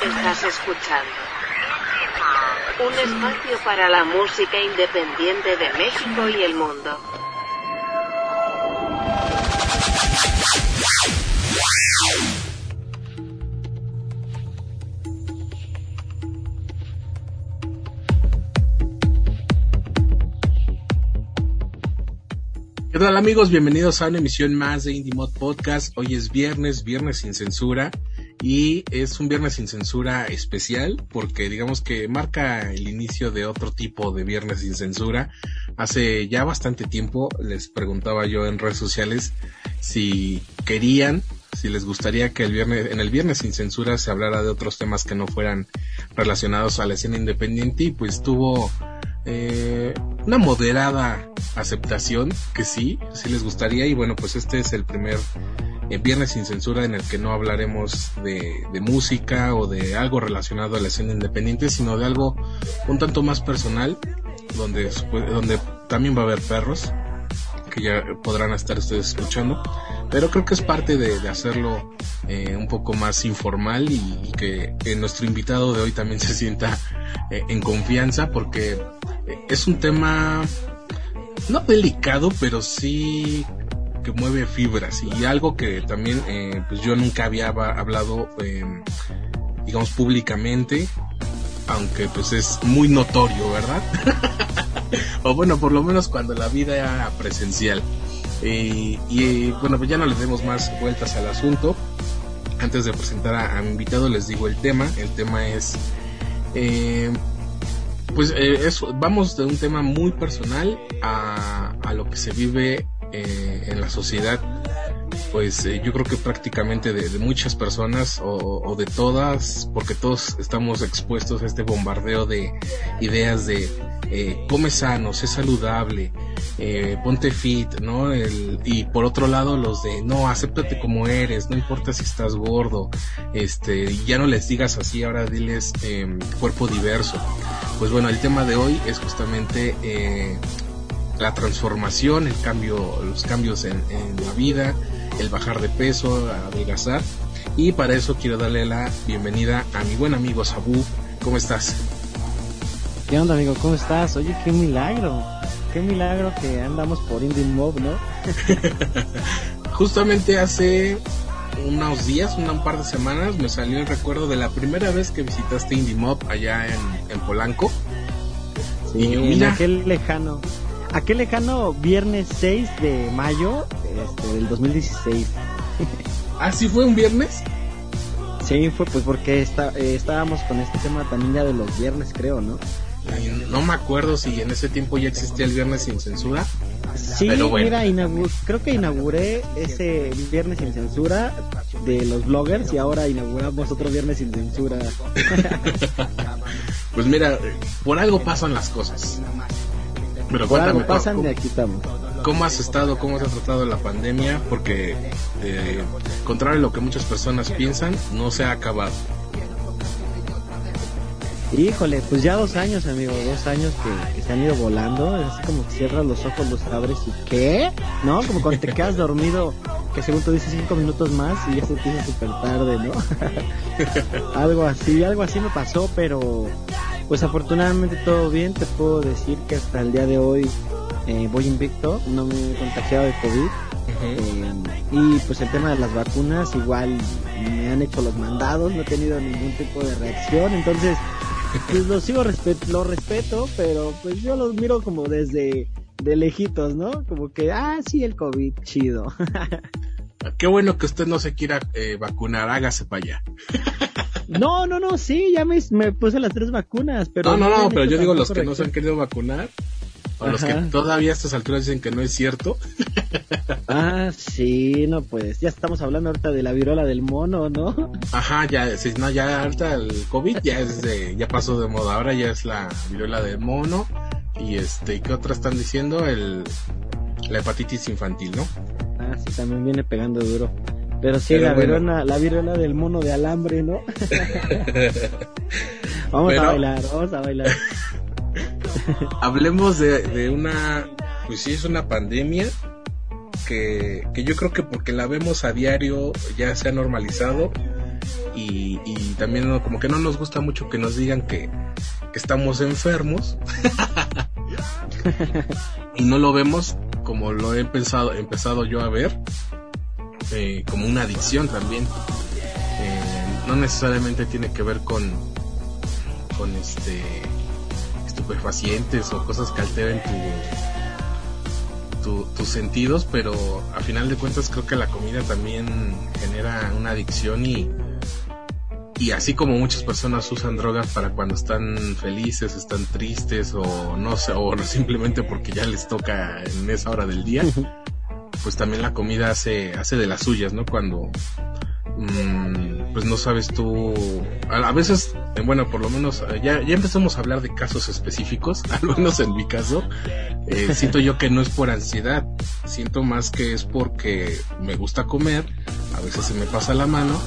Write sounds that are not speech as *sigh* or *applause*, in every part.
Estás escuchando un espacio para la música independiente de México y el mundo. ¿Qué tal amigos? Bienvenidos a una emisión más de Indie Mod Podcast. Hoy es viernes, viernes sin censura y es un viernes sin censura especial porque digamos que marca el inicio de otro tipo de viernes sin censura. Hace ya bastante tiempo les preguntaba yo en redes sociales si querían, si les gustaría que el viernes, en el viernes sin censura se hablara de otros temas que no fueran relacionados a la escena independiente y pues tuvo eh, una moderada aceptación que sí, sí les gustaría y bueno pues este es el primer eh, viernes sin censura en el que no hablaremos de, música o de algo relacionado a la escena independiente sino de algo un tanto más personal donde, donde también va a haber perros que ya podrán estar ustedes escuchando. Pero creo que es parte de, hacerlo eh, un poco más informal y, que, nuestro invitado de hoy también *laughs* se sienta eh, en confianza porque eh, es un tema no delicado pero sí que mueve fibras. Y algo que también eh, pues yo nunca había hablado eh, digamos públicamente aunque pues es muy notorio verdad *laughs* o bueno por lo menos cuando la vida era presencial. Eh, y bueno pues ya no le demos más vueltas al asunto. Antes de presentar a, mi invitado les digo el tema. El tema es pues eso, vamos de un tema muy personal a lo que se vive eh, en la sociedad. Pues eh, yo creo que prácticamente de, muchas personas o, de todas, porque todos estamos expuestos a este bombardeo de ideas de eh, come sano, sé saludable, ponte fit, ¿no? El, y por otro lado los de no, acéptate como eres, no importa si estás gordo, este, ya no les digas así, ahora diles eh, cuerpo diverso. Pues bueno, el tema de hoy es justamente la transformación, el cambio, los cambios en, en, la vida, el bajar de peso, adelgazar. Y para eso quiero darle la bienvenida a mi buen amigo Sabu. ¿Cómo estás? ¿Qué onda, amigo? ¿Cómo estás? Oye, qué milagro. Qué milagro que andamos por Indie Mob, ¿no? *laughs* Justamente hace unos días, un par de semanas, me salió el recuerdo de la primera vez que visitaste Indie Mob allá en, en Polanco. Sí, y yo, mira, aquel lejano, aquel lejano viernes 6 de mayo este, del 2016. ¿Ah, sí fue un viernes? Sí, fue pues porque está, eh, estábamos con este tema también ya de los viernes, creo, ¿no? No me acuerdo si en ese tiempo ya existía el viernes sin censura. Sí, pero bueno. mira, creo que inauguré ese viernes sin censura de los bloggers y ahora inauguramos otro viernes sin censura. *laughs* pues mira, por algo pasan las cosas. Pero por cuéntame, algo pasan ¿cómo, y aquí estamos. ¿Cómo has estado? ¿Cómo has tratado la pandemia? Porque, eh, contrario a lo que muchas personas piensan, no se ha acabado. Híjole, pues ya dos años, amigo, dos años que, que, se han ido volando, es así como que cierras los ojos, los abres y ¿qué? ¿No? Como cuando te quedas dormido, que según tú dices cinco minutos más y ya se empieza súper tarde, ¿no? *laughs* algo así, algo así me pasó, pero pues afortunadamente todo bien, te puedo decir que hasta el día de hoy eh, voy invicto, no me he contagiado de COVID. Uh -huh. eh, y pues el tema de las vacunas igual me han hecho los mandados, no he tenido ningún tipo de reacción, entonces pues lo sigo respet lo respeto, pero pues yo los miro como desde de lejitos, ¿no? Como que, ah, sí, el COVID, chido. *laughs* Qué bueno que usted no se quiera eh, vacunar, hágase para allá. *laughs* no, no, no, sí, ya me, me, puse las tres vacunas, pero... No, no, no, pero yo digo los que no se han querido vacunar. O Ajá. los que todavía a estas alturas dicen que no es cierto. *laughs* ah, sí, no, pues ya estamos hablando ahorita de la viruela del mono, ¿no? Ajá, ya, sí, no, ya ahorita el COVID ya es de, ya pasó de moda, ahora ya es la viruela del mono. Y este, ¿qué otra están diciendo? El, la hepatitis infantil, ¿no? Ah, sí, también viene pegando duro. Pero sí, Pero la, bueno. viruela, la viruela del mono de alambre, ¿no? *laughs* vamos Pero... a bailar, vamos a bailar. *laughs* Hablemos de, de, una, pues sí, es una pandemia que, que yo creo que porque la vemos a diario ya se ha normalizado y, también como que no nos gusta mucho que nos digan que, estamos enfermos *laughs* y no lo vemos como lo he pensado, empezado yo a ver eh, como una adicción también. Eh, no necesariamente tiene que ver con con este estupefacientes o cosas que alteren tu, tus sentidos, pero a final de cuentas creo que la comida también genera una adicción y, y así como muchas personas usan drogas para cuando están felices, están tristes o no sé, o *laughs* simplemente porque ya les toca en esa hora del día, *laughs* pues también la comida hace, hace de las suyas, ¿no? Cuando, mm, pues no sabes tú, a, veces, eh, bueno, por lo menos eh, ya, ya empezamos a hablar de casos específicos, *laughs* al menos en mi caso, eh, siento yo que no es por ansiedad, siento más que es porque me gusta comer, a veces se me pasa la mano,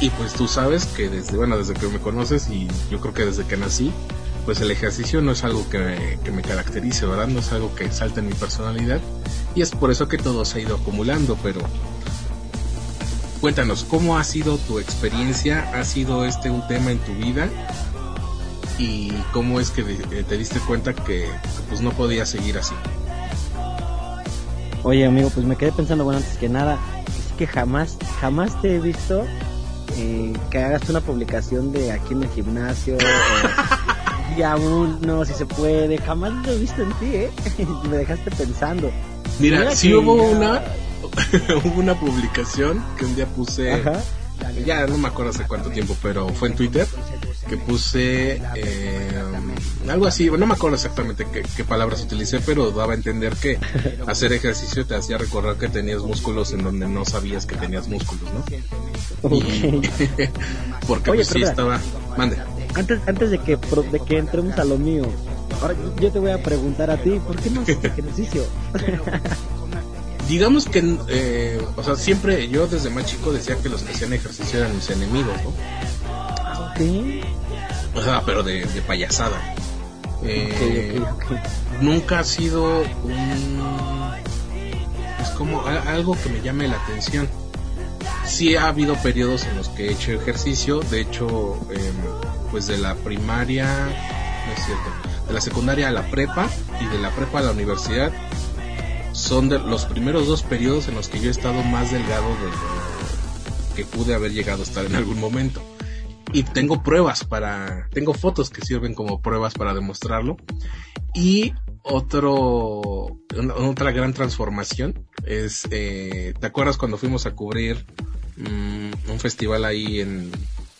y pues tú sabes que desde, bueno, desde que me conoces y yo creo que desde que nací, pues el ejercicio no es algo que me, que me caracterice, ¿verdad? No es algo que salte en mi personalidad y es por eso que todo se ha ido acumulando, pero cuéntanos, ¿cómo ha sido tu experiencia? ¿Ha sido este un tema en tu vida? ¿Y cómo es que eh, te diste cuenta que pues no podías seguir así? Oye amigo, pues me quedé pensando, bueno, antes que nada, es que jamás, jamás te he visto eh, que hagas una publicación de aquí en el gimnasio, día *laughs* uno, si se puede, jamás lo he visto en ti, ¿eh? *laughs* me dejaste pensando. Mira, si hubo una *laughs* hubo una publicación que un día puse, ya no me acuerdo hace cuánto tiempo, pero fue en Twitter, que puse eh, algo así, no me acuerdo exactamente qué, palabras utilicé, pero daba a entender que *laughs* hacer ejercicio te hacía recordar que tenías músculos en donde no sabías que tenías músculos, ¿no? *laughs* porque pues sí estaba... Mande. Antes, antes de que de que entremos a lo mío, ahora yo te voy a preguntar a ti, ¿por qué no haces *laughs* ejercicio? digamos que, eh, o sea, siempre yo desde más chico decía que los que hacían ejercicio eran mis enemigos, ¿no? Sí. O sea, pero de, payasada. Eh, nunca ha sido un. Es como algo que me llame la atención. Sí ha habido periodos en los que he hecho ejercicio, de hecho, em, pues de la primaria, no es cierto, de la secundaria a la prepa y de la prepa a la universidad son los primeros dos periodos en los que yo he estado más delgado de lo que pude haber llegado a estar en algún momento. Y tengo pruebas para, tengo fotos que sirven como pruebas para demostrarlo. Y otro, otra gran transformación es, eh, ¿te acuerdas cuando fuimos a cubrir mm, un festival ahí en,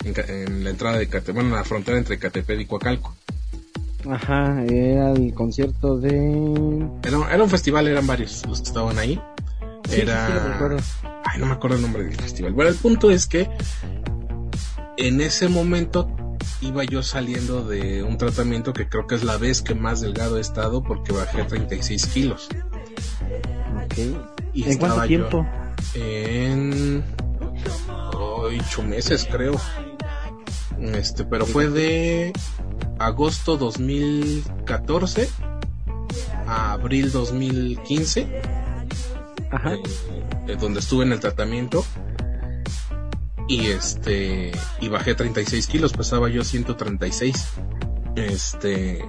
en, la entrada de Catepec, bueno, en la frontera entre Catepec y Coacalco? Ajá, era el concierto de... Era, un festival, eran varios los que estaban ahí. era... Ay, no me acuerdo el nombre del festival. Bueno, el punto es que en ese momento iba yo saliendo de un tratamiento que creo que es la vez que más delgado he estado porque bajé 36 kilos. Ok. ¿En cuánto tiempo? En... ocho meses creo. Este, pero fue de agosto 2014 a abril 2015, Ajá. Eh, donde estuve en el tratamiento y este y bajé 36 kilos, pesaba yo 136, este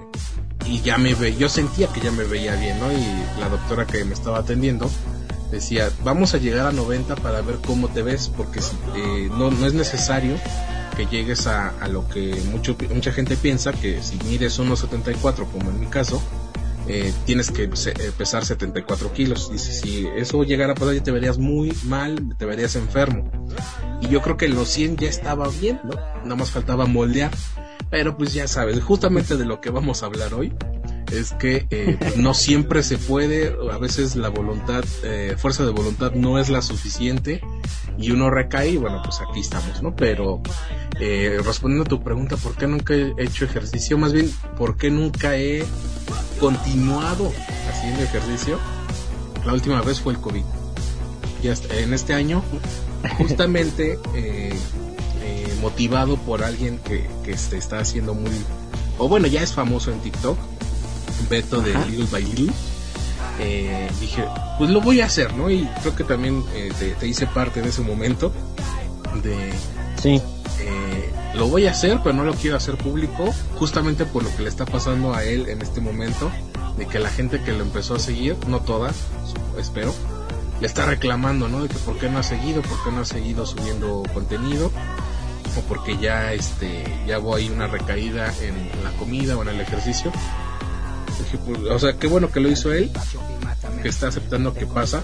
y ya me ve, yo sentía que ya me veía bien, ¿no? Y la doctora que me estaba atendiendo decía, vamos a llegar a 90 para ver cómo te ves, porque eh, no, no es necesario que llegues a, a lo que mucho, mucha gente piensa, que si mides 1,74 como en mi caso, eh, tienes que eh, pesar 74 kilos. Dice, si eso llegara a pasar ya te verías muy mal, te verías enfermo. Y yo creo que los 100 ya estaba bien, ¿no? Nada más faltaba moldear. Pero pues ya sabes, justamente de lo que vamos a hablar hoy es que eh, no siempre se puede, a veces la voluntad, eh, fuerza de voluntad no es la suficiente y uno recae y bueno, pues aquí estamos, ¿no? Pero eh, respondiendo a tu pregunta, ¿por qué nunca he hecho ejercicio? Más bien, ¿por qué nunca he continuado haciendo ejercicio? La última vez fue el COVID. Ya en este año, justamente motivado por alguien que, que está haciendo muy, o bueno, ya es famoso en TikTok, Beto de Little by Little, eh, dije, pues lo voy a hacer, ¿no? Y creo que también eh, te, hice parte de ese momento de Sí. Eh, lo voy a hacer, pero no lo quiero hacer público, justamente por lo que le está pasando a él en este momento, de que la gente que lo empezó a seguir, no toda, espero, le está reclamando, ¿no? De que por qué no ha seguido, por qué no ha seguido subiendo contenido, o porque ya, este, ya voy una recaída en la comida o en el ejercicio. Pues, o sea, qué bueno que lo hizo él, que está aceptando que pasa,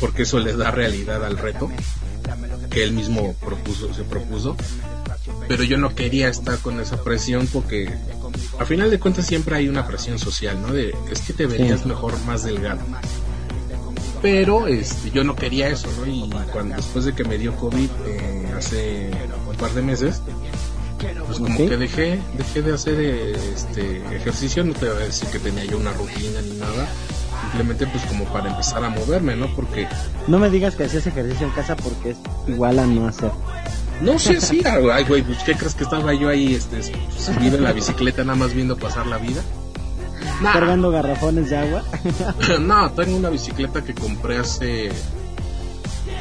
porque eso le da realidad al reto que él mismo propuso, se propuso. Pero yo no quería estar con esa presión porque a final de cuentas siempre hay una presión social, ¿no? De es que te verías mejor más delgado. Pero este, yo no quería eso, ¿no? Y cuando después de que me dio COVID eh, hace un par de meses, pues como que dejé, dejé de hacer este ejercicio, no te voy a decir que tenía yo una rutina ni nada, simplemente pues como para empezar a moverme, ¿no? Porque... No me digas que hacías ejercicio en casa porque es igual a no hacer. No sé, sí, *laughs* ay, güey, pues ¿qué crees que estaba yo ahí, este, subido en la bicicleta nada más viendo pasar la vida? Cargando garrafones de agua. *laughs* no, tengo una bicicleta que compré hace,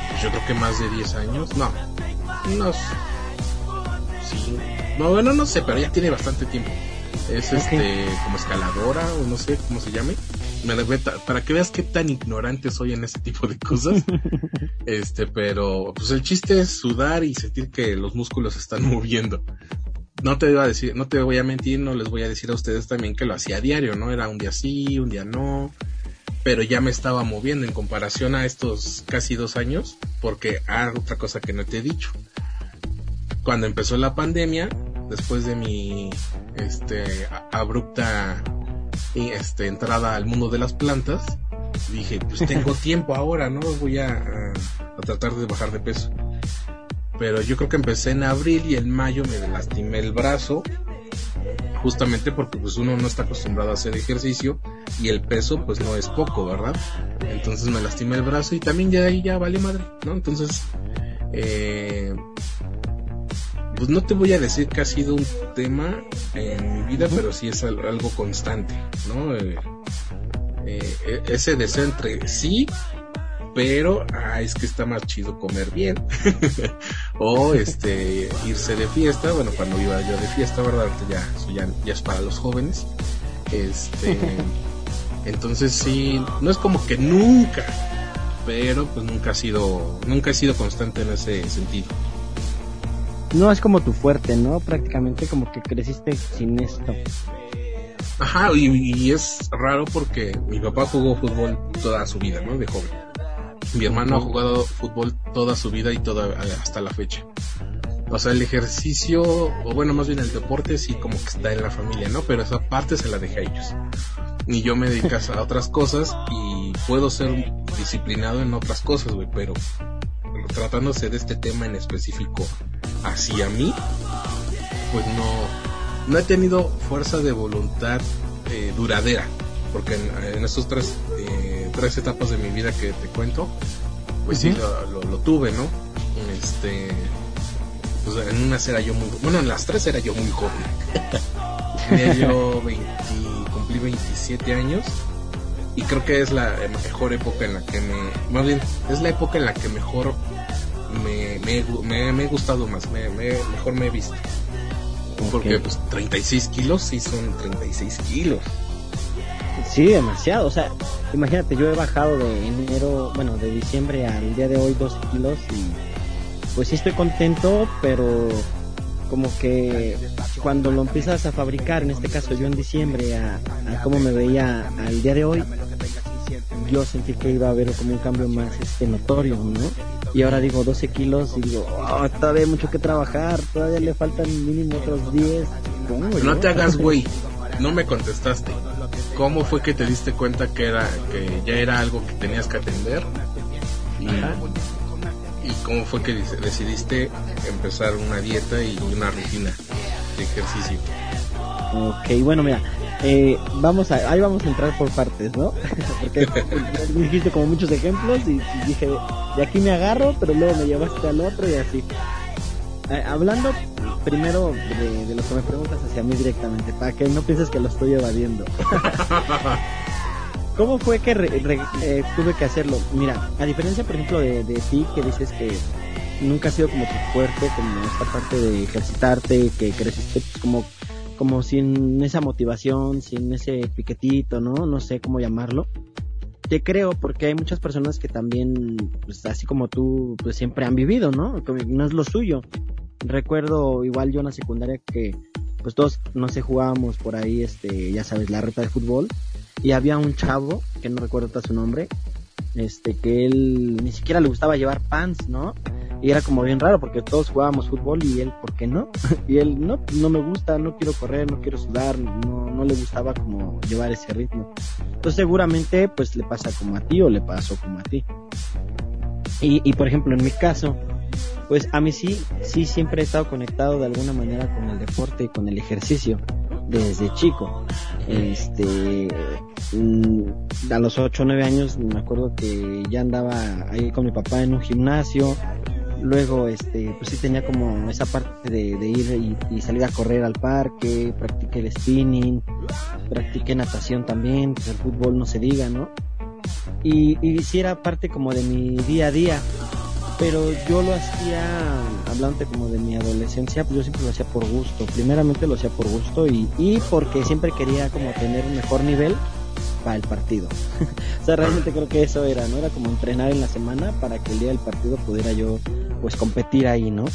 pues, yo creo que más de 10 años, no, unos, sí, no, bueno, no sé, pero ya tiene bastante tiempo. Es este, como escaladora, o no sé cómo se llame para que veas qué tan ignorante soy en este tipo de cosas. *laughs* este, pero pues el chiste es sudar y sentir que los músculos se están *laughs* moviendo. No te voy a decir, no te voy a mentir, no les voy a decir a ustedes también que lo hacía a diario, ¿no? Era un día sí, un día no, pero ya me estaba moviendo en comparación a estos casi dos años, porque ah, otra cosa que no te he dicho. Cuando empezó la pandemia, después de mi este abrupta este, entrada al mundo de las plantas, dije, pues tengo *laughs* tiempo ahora, ¿no? Voy a, a, tratar de bajar de peso. Pero yo creo que empecé en abril y en mayo me lastimé el brazo, justamente porque pues uno no está acostumbrado a hacer ejercicio y el peso pues no es poco, ¿verdad? Entonces me lastimé el brazo y también ya ahí ya vale madre, ¿no? Entonces, eh, pues no te voy a decir que ha sido un tema en mi vida, pero sí es algo constante, ¿no? Eh, eh, ese deseo entre sí, pero ah, es que está más chido comer bien. *laughs* o este irse de fiesta, bueno, cuando iba yo de fiesta, ¿verdad? Ya, ya, ya es para los jóvenes. Este, *laughs* entonces sí, no es como que nunca, pero pues nunca ha sido, nunca he sido constante en ese sentido no es como tu fuerte, ¿no? Prácticamente como que creciste sin esto. Ajá, y, es raro porque mi papá jugó fútbol toda su vida, ¿no? De joven. Mi hermano ha jugado fútbol toda su vida y toda hasta la fecha. O sea, el ejercicio, o bueno, más bien el deporte sí como que está en la familia, ¿no? Pero esa parte se la dejé a ellos. Y yo me dedico a otras cosas y puedo ser disciplinado en otras cosas, güey, pero tratándose de este tema en específico hacia mí, pues no, no he tenido fuerza de voluntad eh, duradera, porque en, estos tres, eh, tres etapas de mi vida que te cuento, pues sí lo, tuve, ¿no? Este, pues en unas era yo muy, bueno, en las tres era yo muy joven. *laughs* Tenía yo 20, cumplí 27 años y creo que es la mejor época en la que me, más bien, es la época en la que mejor me, me, me, he gustado más, me, mejor me he visto. Porque pues 36 kilos sí son 36 kilos. Sí, demasiado. O sea, imagínate, yo he bajado de enero, bueno, de diciembre al día de hoy 12 kilos y pues sí estoy contento, pero como que cuando lo empiezas a fabricar, en este caso yo en diciembre, a, a cómo me veía al día de hoy, yo sentí que iba a haber como un cambio más este notorio, ¿no? Y ahora digo 12 kilos y digo, oh, todavía hay mucho que trabajar, todavía le faltan mínimo otros 10. No te hagas güey, no me contestaste. ¿Cómo fue que te diste cuenta que era que ya era algo que tenías que atender? Y, y cómo fue que decidiste empezar una dieta y una rutina de ejercicio. Ok, bueno, mira, eh, vamos a, ahí vamos a entrar por partes, ¿no? *laughs* Porque dijiste como muchos ejemplos y, dije, de aquí me agarro, pero luego me llevaste al otro y así. Eh, hablando primero de, lo que me preguntas hacia mí directamente, para que no pienses que lo estoy evadiendo. *laughs* ¿Cómo fue que eh, tuve que hacerlo? Mira, a diferencia, por ejemplo, de, ti, que dices que nunca ha sido como tu fuerte, como esta parte de ejercitarte, que creciste pues, como, como sin esa motivación, sin ese piquetito, ¿no? No sé cómo llamarlo. Te creo porque hay muchas personas que también, pues así como tú, pues siempre han vivido, ¿no? no es lo suyo. Recuerdo igual yo en la secundaria que pues todos, no sé, jugábamos por ahí, este, ya sabes, la reta de fútbol. Y había un chavo, que no recuerdo su nombre, este, que él ni siquiera le gustaba llevar pants, ¿no? Y era como bien raro porque todos jugábamos fútbol y él, ¿por qué no? *laughs* y él, no, no me gusta, no quiero correr, no quiero sudar, no, no le gustaba como llevar ese ritmo. Entonces seguramente pues le pasa como a ti o le pasó como a ti. Y, y por ejemplo en mi caso, pues a mí sí, sí siempre he estado conectado de alguna manera con el deporte y con el ejercicio desde chico. Este, mm, a los 8 o 9 años me acuerdo que ya andaba ahí con mi papá en un gimnasio. Luego, este, pues sí tenía como esa parte de, ir y, salir a correr al parque, practiqué el spinning, practiqué natación también, pues el fútbol no se diga, ¿no? Y, y sí era parte como de mi día a día pero yo lo hacía, hablando como de mi adolescencia, pues yo siempre lo hacía por gusto. Primeramente lo hacía por gusto y, y porque siempre quería como tener un mejor nivel para el partido. *laughs* o sea, realmente creo que eso era, ¿no? Era como entrenar en la semana para que el día del partido pudiera yo, pues, competir ahí, ¿no?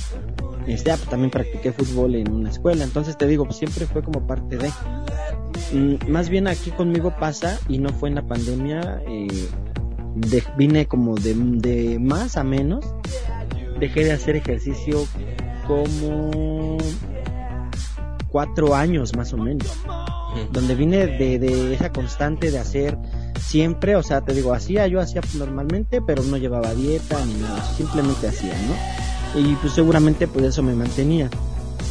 Este, ah, pues, también practiqué fútbol en una escuela, entonces te digo, pues siempre fue como parte de... Mm, más bien aquí conmigo pasa, y no fue en la pandemia, eh, vine como de, de más a menos. Dejé de hacer ejercicio como cuatro años más o menos. Donde vine de, de esa constante de hacer siempre, o sea, te digo, hacía, yo hacía normalmente, pero no llevaba dieta ni nada, simplemente hacía, ¿no? Y pues seguramente pues eso me mantenía.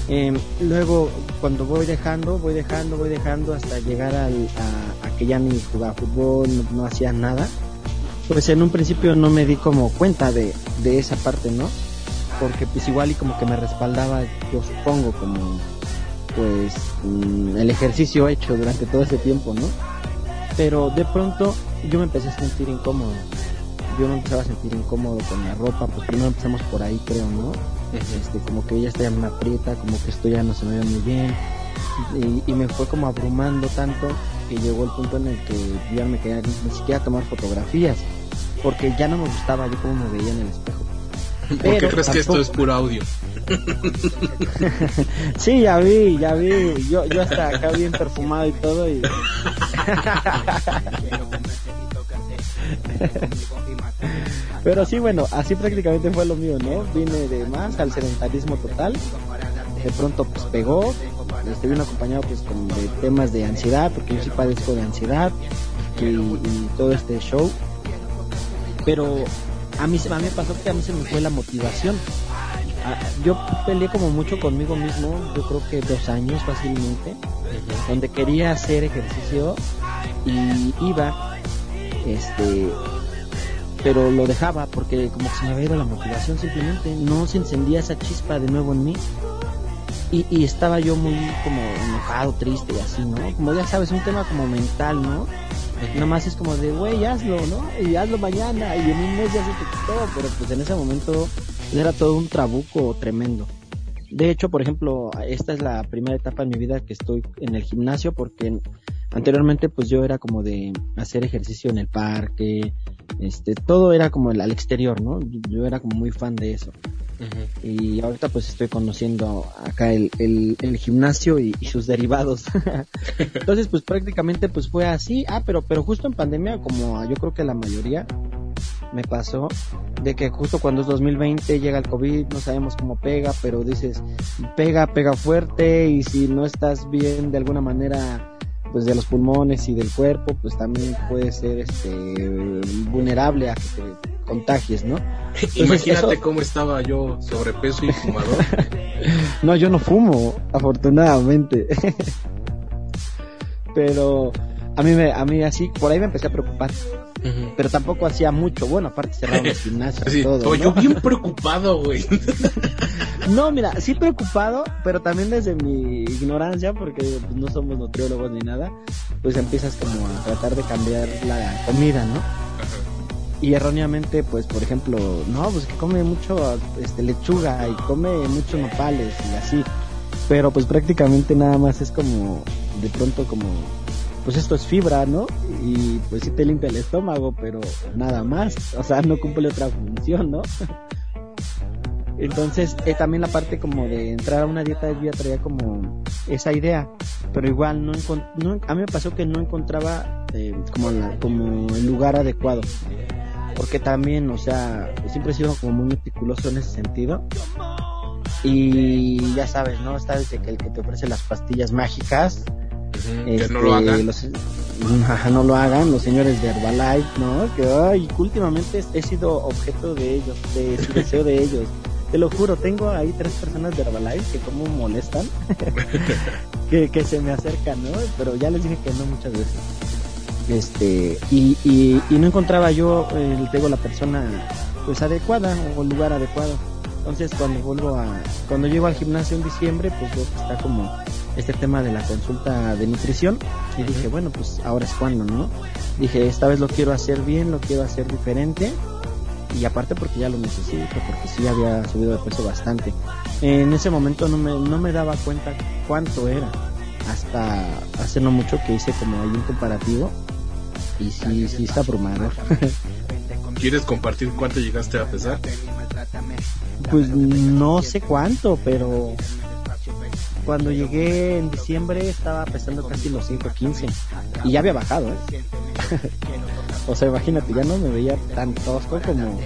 Eh, luego, cuando voy dejando, voy dejando, voy dejando hasta llegar al, a, a, que ya ni jugaba fútbol, no hacía nada pues en un principio no me di como cuenta de, de esa parte, ¿no? Porque pues igual y como que me respaldaba, yo supongo, como pues mm, el ejercicio hecho durante todo ese tiempo, ¿no? Pero de pronto yo me empecé a sentir incómodo. Yo me empezaba a sentir incómodo con la ropa, pues primero empezamos por ahí, creo, ¿no? Este, como que está ya me aprieta, como que esto ya no se me ve muy bien. Y, y me fue como abrumando tanto que llegó el punto en el que ya me quería ni siquiera tomar fotografías, porque ya no me gustaba yo cómo me veía en el espejo. ¿Por qué crees que esto es puro audio? *laughs* sí, ya vi, ya vi. Yo, yo hasta acá bien perfumado y todo y... *laughs* Pero sí, bueno, así prácticamente fue lo mío, ¿no? Vine de más al sedentarismo total. De pronto pues pegó, estoy bien acompañado pues con de temas de ansiedad, porque yo sí padezco de ansiedad y, todo este show. Pero a mí, a mí me pasó que a mí se me fue la motivación. Ah, yo peleé como mucho conmigo mismo, yo creo que dos años fácilmente, donde quería hacer ejercicio y iba, este, pero lo dejaba porque como que se me había ido la motivación simplemente, no se encendía esa chispa de nuevo en mí y, y, estaba yo muy como enojado, triste y así, ¿no? Como ya sabes, un tema como mental, ¿no? Nomás es como de, güey, hazlo, ¿no? Y hazlo mañana y en un mes ya se te quitó, pero pues en ese momento era todo un trabuco tremendo. De hecho, por ejemplo, esta es la primera etapa en mi vida que estoy en el gimnasio porque anteriormente pues yo era como de hacer ejercicio en el parque, este, todo era como al exterior, ¿no? Yo era como muy fan de eso. Y ahorita pues estoy conociendo acá el, el, gimnasio y, sus derivados. *laughs* Entonces pues prácticamente pues fue así. Ah, pero, pero justo en pandemia, como yo creo que la mayoría, me pasó de que justo cuando es 2020 llega el COVID, no sabemos cómo pega, pero dices, pega, pega fuerte y si no estás bien de alguna manera pues de los pulmones y del cuerpo, pues también puede ser este vulnerable a que te contagies, ¿no? *laughs* Imagínate cómo estaba yo sobrepeso y fumador. *laughs* no, yo no fumo, afortunadamente. *laughs* Pero a mí me, a mí así, por ahí me empecé a preocupar. Pero tampoco hacía mucho, bueno, aparte cerraron los *laughs* gimnasios y todo. Yo bien preocupado, güey. *laughs* no, mira, sí preocupado, pero también desde mi ignorancia, porque pues, no somos nutriólogos ni nada, pues empiezas como a tratar de cambiar la comida, ¿no? y erróneamente pues por ejemplo no pues que come mucho este lechuga y come muchos nopales y así pero pues prácticamente nada más es como de pronto como pues esto es fibra no y pues sí te limpia el estómago pero nada más o sea no cumple otra función no *laughs* entonces eh, también la parte como de entrar a una dieta yo ya traía como esa idea pero igual no, no a mí me pasó que no encontraba eh, como la, como el lugar adecuado porque también, o sea, siempre he sido como muy meticuloso en ese sentido. Y ya sabes, ¿no? Está desde que el que te ofrece las pastillas mágicas. Que no lo este, hagan. Los, *laughs* no lo hagan, los señores de Herbalife, ¿no? Que ay, últimamente he sido objeto de ellos, de su *laughs* deseo de ellos. Te lo juro, tengo ahí tres personas de Herbalife que como molestan, *laughs* que, que se me acercan, ¿no? Pero ya les dije que no muchas veces este y, y, no encontraba yo eh, tengo la persona pues adecuada o el lugar adecuado entonces cuando vuelvo a cuando llego al gimnasio en diciembre pues veo que está como este tema de la consulta de nutrición. Y dije bueno pues ahora es cuando no dije esta vez lo quiero hacer bien lo quiero hacer diferente y aparte porque ya lo necesito porque sí había subido de peso bastante. En ese momento no me no me daba cuenta cuánto era. Hasta hace no mucho que hice como ahí un comparativo. Y sí, sí está abrumador. *laughs* ¿Quieres compartir cuánto llegaste a pesar? Pues no sé cuánto, pero cuando llegué en diciembre estaba pesando casi los 115 y ya había bajado, ¿eh? *laughs* o sea, imagínate, ya no me veía tan tosco como,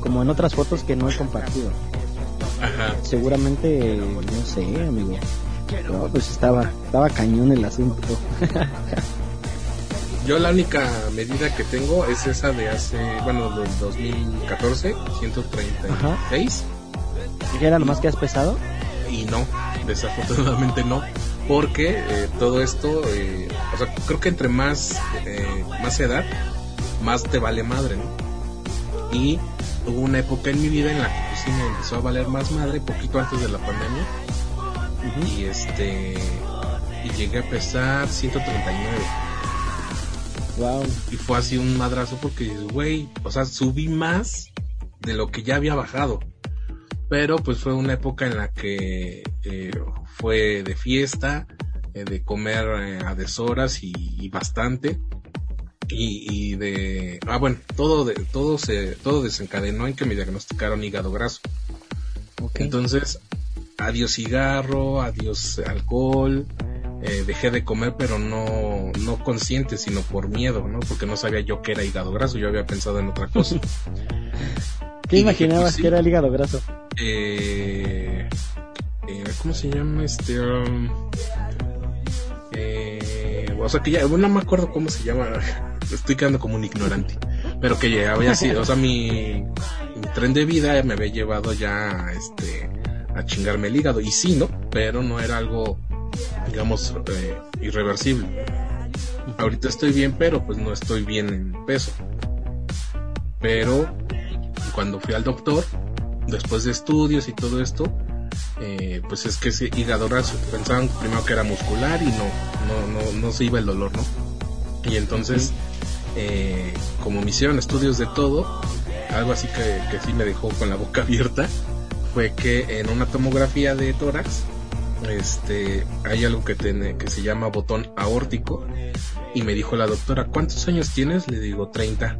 como en otras fotos que no he compartido. Seguramente, no sé, amigo. Pero pues estaba, estaba cañón el asunto. *laughs* Yo la única medida que tengo es esa de hace, bueno, del 2014, 136. ¿Y era lo más que has pesado? Y no, desafortunadamente no, porque eh, todo esto, eh, o sea, creo que entre más, eh, más edad, más te vale madre, ¿no? Y hubo una época en mi vida en la que pues sí me empezó a valer más madre, poquito antes de la pandemia. Y este, y llegué a pesar 139 y fue así un madrazo porque, güey, o sea, subí más de lo que ya había bajado. Pero pues fue una época en la que eh, fue de fiesta, eh, de comer eh, a deshoras y, bastante. Y, de ah bueno todo de todo se todo desencadenó en que me diagnosticaron hígado graso entonces adiós cigarro adiós alcohol eh, dejé de comer, pero no, no consciente, sino por miedo, ¿no? Porque no sabía yo que era hígado graso, yo había pensado en otra cosa. *laughs* ¿Qué imaginabas pues, que era el hígado graso? Eh, eh, ¿Cómo se llama este? Um, eh, o sea que ya, no me acuerdo cómo se llama, *laughs* estoy quedando como un ignorante, pero que ya había sido, o sea, mi, mi tren de vida me había llevado ya este, a chingarme el hígado, y sí, ¿no? Pero no era algo digamos, eh, irreversible. Ahorita estoy bien, pero pues no estoy bien en peso. Pero cuando fui al doctor, después de estudios y todo esto, eh, pues es que ese hígado raso, pensaban primero que era muscular y no, no, no, no se iba el dolor, ¿no? Y entonces, eh, como me hicieron estudios de todo, algo así que, que sí me dejó con la boca *laughs* abierta, fue que en una tomografía de tórax este, hay algo que tiene, que se llama botón aórtico. Y me dijo la doctora, ¿cuántos años tienes? Le digo, 30.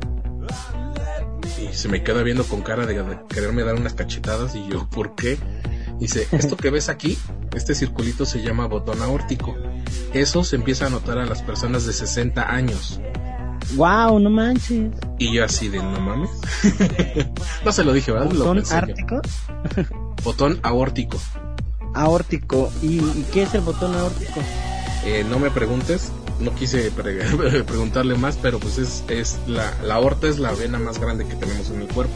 Y se me queda viendo con cara de, quererme dar unas cachetadas. Y yo, ¿por qué? Dice, esto que ves aquí, este circulito se llama botón aórtico. Eso se empieza a notar a las personas de 60 años. Wow, no manches. Y yo así de no mames. *laughs* no se lo dije, ¿verdad? ¿Botón ártico? *laughs* Botón aórtico aórtico. ¿Y, qué es el botón aórtico? Eh, no me preguntes, no quise *laughs* preguntarle más, pero pues es, es la, la aorta es la vena más grande que tenemos en el cuerpo.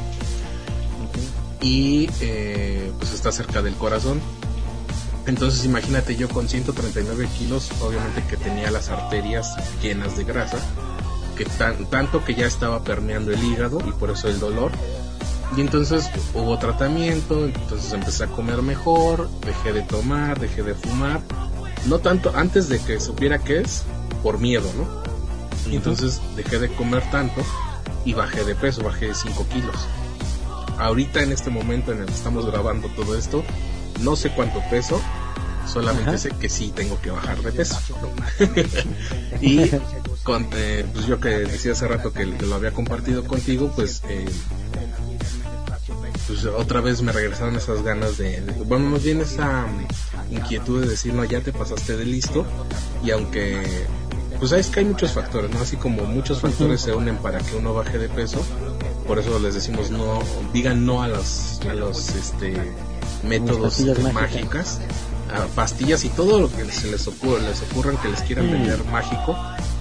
Y eh, pues está cerca del corazón. Entonces imagínate yo con 139 kilos, obviamente que tenía las arterias llenas de grasa, que tan, tanto que ya estaba permeando el hígado y por eso el dolor y entonces hubo tratamiento, entonces empecé a comer mejor, dejé de tomar, dejé de fumar. No tanto antes de que supiera qué es, por miedo, ¿no? Y entonces dejé de comer tanto y bajé de peso, bajé 5 kilos. Ahorita en este momento en el que estamos grabando todo esto, no sé cuánto peso, solamente sé que sí tengo que bajar de peso. *laughs* *laughs* y con, eh, pues yo que decía hace rato que, lo había compartido contigo, pues, eh, pues otra vez me regresaron esas ganas de, de, bueno, más bien esa inquietud de decir, no, ya te pasaste de listo y aunque pues sabes que hay muchos factores, ¿no? Así como muchos factores se unen para que uno baje de peso, por eso les decimos no, digan no a los, a los este, métodos mágicas, a pastillas y todo lo que se les ocurra, les ocurran que les quieran vender mágico.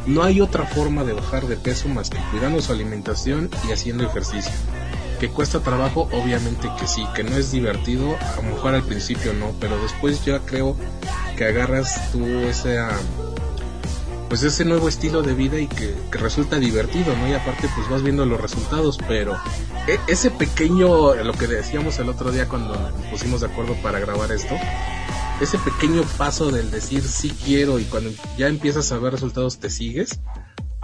No hay otra forma de bajar de peso más que cuidando su alimentación y haciendo ejercicio. Que cuesta trabajo, obviamente que sí, que no es divertido, a lo mejor al principio no, pero después ya creo que agarras tú esa pues ese nuevo estilo de vida y que, resulta divertido, ¿no? Y aparte pues vas viendo los resultados, pero e, ese pequeño, lo que decíamos el otro día cuando nos pusimos de acuerdo para grabar esto, ese pequeño paso del decir sí quiero y cuando ya empiezas a ver resultados te sigues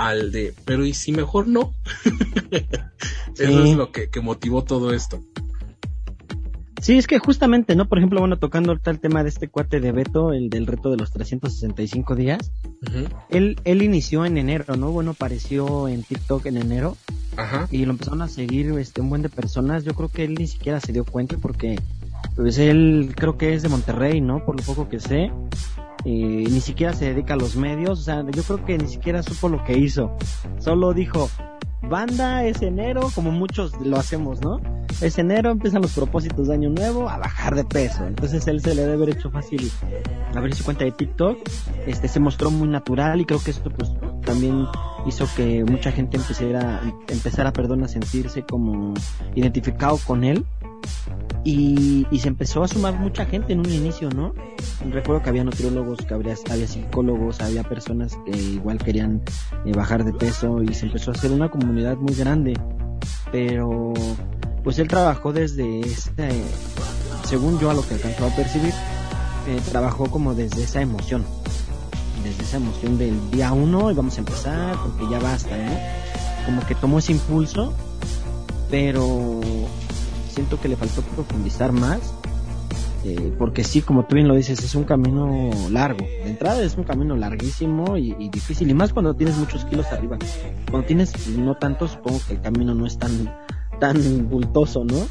al de, pero y si mejor no. *laughs* Eso es lo que, que motivó todo esto. Sí, es que justamente, ¿no? Por ejemplo, bueno, tocando ahorita el tema de este cuate de Beto, el del reto de los 365 días, él, él inició en enero, ¿no? Bueno, apareció en TikTok en enero Ajá. y lo empezaron a seguir este, un buen de personas. Yo creo que él ni siquiera se dio cuenta porque, pues él creo que es de Monterrey, ¿no? Por lo poco que sé. Y ni siquiera se dedica a los medios, o sea, yo creo que ni siquiera supo lo que hizo. Solo dijo, banda es enero, como muchos lo hacemos, ¿no? Es enero, empiezan los propósitos de año nuevo a bajar de peso. Entonces él se le debe haber hecho fácil abrir su cuenta de TikTok. Este se mostró muy natural y creo que esto pues también hizo que mucha gente empezara, empezara perdón, a sentirse como identificado con él. Y, se empezó a sumar mucha gente en un inicio, ¿no? Recuerdo que había nutriólogos, que había, había psicólogos, había personas que igual querían eh, bajar de peso y se empezó a hacer una comunidad muy grande. Pero pues él trabajó desde este, según yo a lo que alcanzó a percibir, eh, trabajó como desde esa emoción, desde esa emoción del día uno y vamos a empezar porque ya basta, ¿no? Como que tomó ese impulso, pero siento que le faltó profundizar más, eh, porque sí, como tú bien lo dices, es un camino largo. De entrada es un camino larguísimo y, y, difícil, y más cuando tienes muchos kilos arriba. Cuando tienes no tantos, supongo que el camino no es tan tan bultoso, ¿no?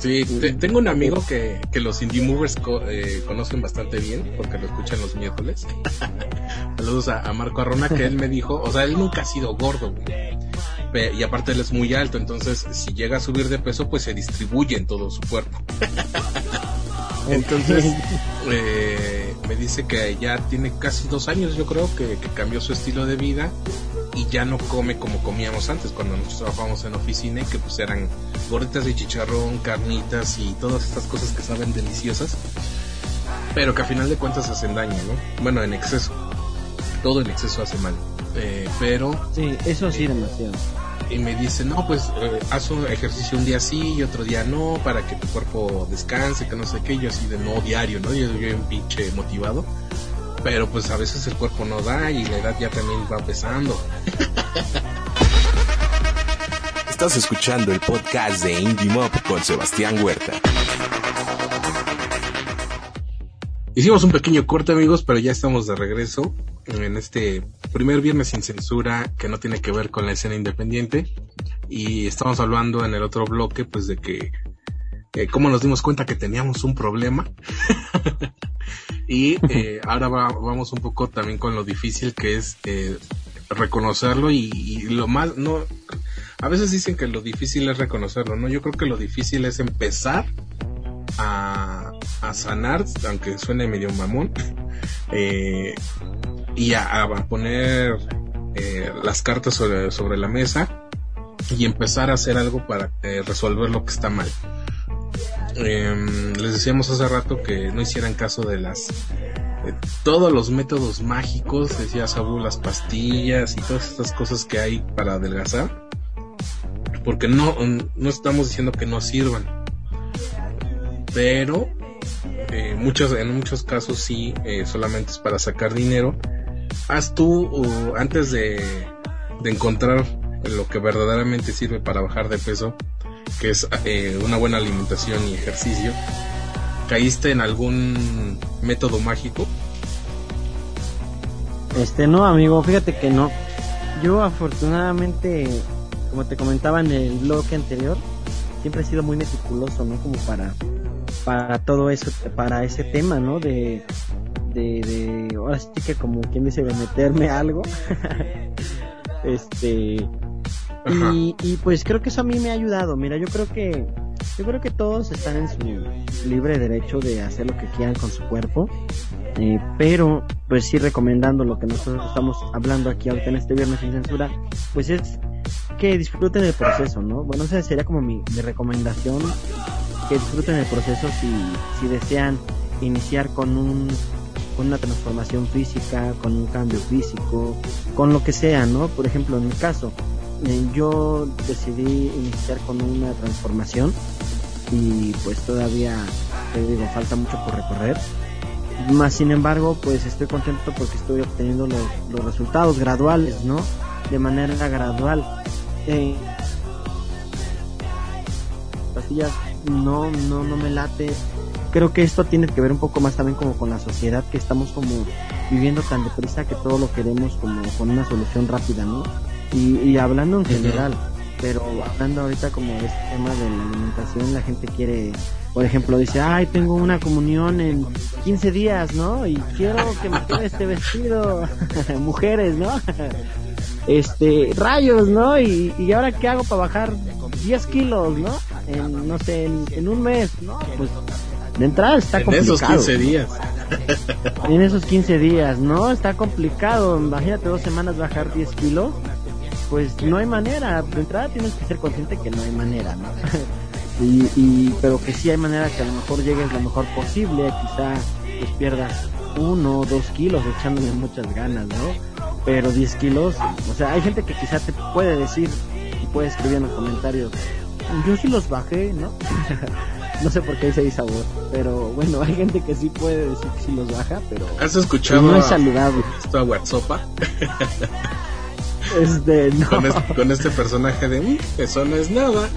Sí, tengo un amigo que, que los indie movers eh, conocen bastante bien porque lo escuchan los miércoles. *laughs* Saludos a, Marco Arrona que él me dijo, o sea, él nunca ha sido gordo, y aparte él es muy alto, entonces si llega a subir de peso, pues se distribuye en todo su cuerpo. *laughs* entonces eh, me dice que ya tiene casi dos años, yo creo, que, que cambió su estilo de vida y ya no come como comíamos antes cuando nosotros trabajábamos en oficina y que pues eran gorditas de chicharrón, carnitas y todas estas cosas que saben deliciosas, pero que a final de cuentas hacen daño, ¿no? Bueno, en exceso. Todo en exceso hace mal. Eh, pero... Sí, eso sí demasiado. Y me dice, no, pues eh, haz un ejercicio un día sí y otro día no, para que tu cuerpo descanse, que no sé qué, yo así de no diario, ¿no? Yo, yo un pinche motivado pero pues a veces el cuerpo no da y la edad ya también va pesando. Estás escuchando el podcast de Indie Mob con Sebastián Huerta. Hicimos un pequeño corte amigos, pero ya estamos de regreso en este primer viernes sin censura que no tiene que ver con la escena independiente y estamos hablando en el otro bloque pues de que eh, cómo nos dimos cuenta que teníamos un problema. *laughs* y eh, *laughs* ahora vamos un poco también con lo difícil que es eh, reconocerlo y, lo más, no, a veces dicen que lo difícil es reconocerlo, ¿no? Yo creo que lo difícil es empezar a, a sanar, aunque suene medio mamón, *laughs* eh, y a, a poner eh, las cartas sobre, sobre la mesa y empezar a hacer algo para eh, resolver lo que está mal. Em, les decíamos hace rato que no hicieran caso de las todos los métodos mágicos, decía Sabu, las pastillas y todas estas cosas que hay para adelgazar, porque no, no estamos diciendo que no sirvan, pero eh, en muchos casos sí, eh, solamente es para sacar dinero. Haz tú, antes de, de encontrar lo que verdaderamente sirve para bajar de peso, que es eh, una buena alimentación y ejercicio, ¿caíste en algún método mágico? Este, no, amigo, fíjate que no. Yo afortunadamente, como te comentaba en el blog anterior, siempre he sido muy meticuloso, ¿no? Como para, para todo eso, para ese tema, ¿no? De, de, de, ahora sí que como quien dice, de meterme algo. *laughs* este, y, y pues creo que eso a mí me ha ayudado. Mira, yo creo que, yo creo que todos están en su libre derecho de hacer lo que quieran con su cuerpo. Eh, pero, pues sí recomendando lo que nosotros estamos hablando aquí ahorita en este viernes sin censura, pues es que disfruten el proceso, ¿no? Bueno, esa sería como mi, recomendación, que disfruten el proceso si, si desean iniciar con un una transformación física, con un cambio físico, con lo que sea, ¿no? Por ejemplo, en mi caso, yo decidí iniciar con una transformación y pues todavía, te digo, falta mucho por recorrer. Más sin embargo, pues estoy contento porque estoy obteniendo los, los resultados graduales, ¿no? De manera gradual. Eh, pastillas no, no, no me late. Creo que esto tiene que ver un poco más también como con la sociedad que estamos como viviendo tan deprisa que todo lo queremos como con una solución rápida, ¿no? Y, y hablando en general, pero hablando ahorita como de este tema de la alimentación, la gente quiere, por ejemplo, dice, ay, tengo una comunión en 15 días, ¿no? Y quiero que me quede este vestido, *laughs* mujeres, ¿no? *laughs* este, rayos, ¿no? Y, y ahora qué hago para bajar 10 kilos, ¿no? En, no sé, en, en un mes, ¿no? Pues de entrada está en complicado. esos 15 días. En esos 15 días, ¿no? Está complicado. Imagínate dos semanas bajar 10 kilos. Pues no hay manera. De entrada tienes que ser consciente que no hay manera, ¿no? *laughs* y, y, pero que sí hay manera que a lo mejor llegues lo mejor posible. Quizá pues pierdas uno o dos kilos echándole muchas ganas, ¿no? Pero 10 kilos, o sea, hay gente que quizá te puede decir y puede escribir en los comentarios, yo sí los bajé, ¿no? *laughs* no sé por qué dice esa voz, pero bueno, hay gente que sí puede decir que sí los baja, pero ¿Has escuchado no es saludable. esto a WhatsApp? *laughs* Este, no. Con, este, con este personaje de "Mm, eso no es nada.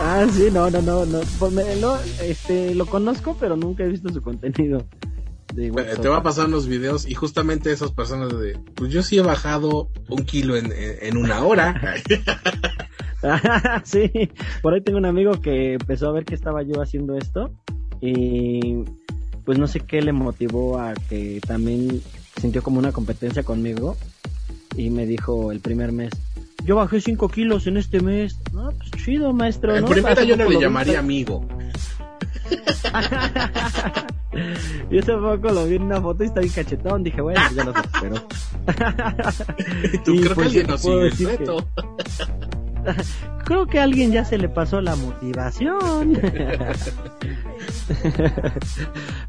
Ah, sí, no, no, no, no. Pues me- lo, este, lo conozco, pero nunca he visto su contenido. De. Te va a pasar unos videos y justamente esas personas de, pues yo sí he bajado un kilo en, en, en una hora. *laughs* sí, por ahí tengo un amigo que empezó a ver que estaba yo haciendo esto y pues no sé qué le motivó a que también sintió como una competencia conmigo y me dijo el primer mes, yo bajé 5 kilos en este mes. No, pues chido, maestro. en ¿no? primera yo no le vi llamaría en- amigo. *laughs* Yo hace poco lo vi en una foto y está bien cachetón. Dije, bueno, pues ya lo supero. *laughs* Tú Y, creo pues, que alguien yo no te puedo sigue el que- reto. *laughs* Creo que a alguien ya se le pasó la motivación.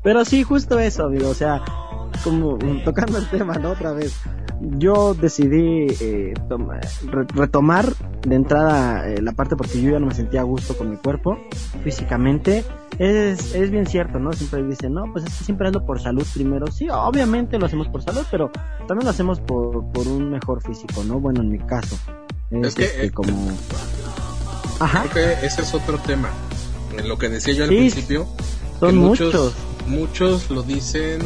Pero sí, justo eso, amigo. O sea, como tocando el tema, ¿no? Otra vez. Yo decidí eh, toma- re- retomar de entrada eh, la parte porque yo ya no me sentía a gusto con mi cuerpo físicamente. Es, es bien cierto, ¿no? Siempre dicen, no, pues es que siempre ando por salud primero. Sí, obviamente lo hacemos por salud, pero también lo hacemos por, por un mejor físico, ¿no? Bueno, en mi caso. Es que, este, eh, como... Ajá. Creo que ese es otro tema. Lo que decía yo al Sí, principio, Son que muchos. Muchos lo dicen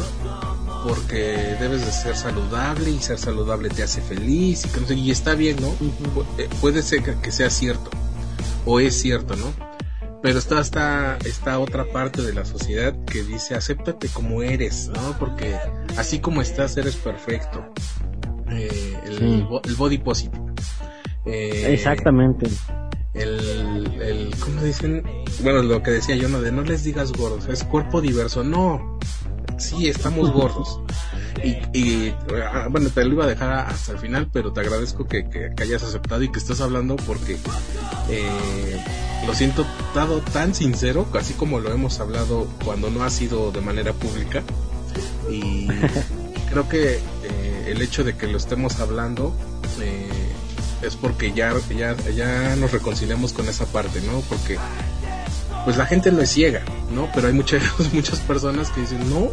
porque debes de ser saludable y ser saludable te hace feliz y, que no sé, y está bien, ¿no? Eh, puede ser que, sea cierto o es cierto, ¿no? Pero está esta, esta otra parte de la sociedad que dice acéptate como eres, ¿no? Porque así como estás eres perfecto. Eh, el, Sí. bo- el body positive. Eh, Exactamente. el, el, ¿cómo dicen? Bueno, lo que decía yo, no, de no les digas gordos, es cuerpo diverso, no, sí, estamos *laughs* gordos. Y, y ah, bueno, te lo iba a dejar hasta el final, pero te agradezco que, que, que hayas aceptado y que estés hablando porque eh, lo siento dado tan sincero, así como lo hemos hablado cuando no ha sido de manera pública. Y *laughs* creo que eh, el hecho de que lo estemos hablando eh, es porque ya, ya, ya nos reconciliamos con esa parte, ¿no? Porque pues la gente no es ciega, ¿no? Pero hay muchas, *laughs* muchas personas que dicen, no,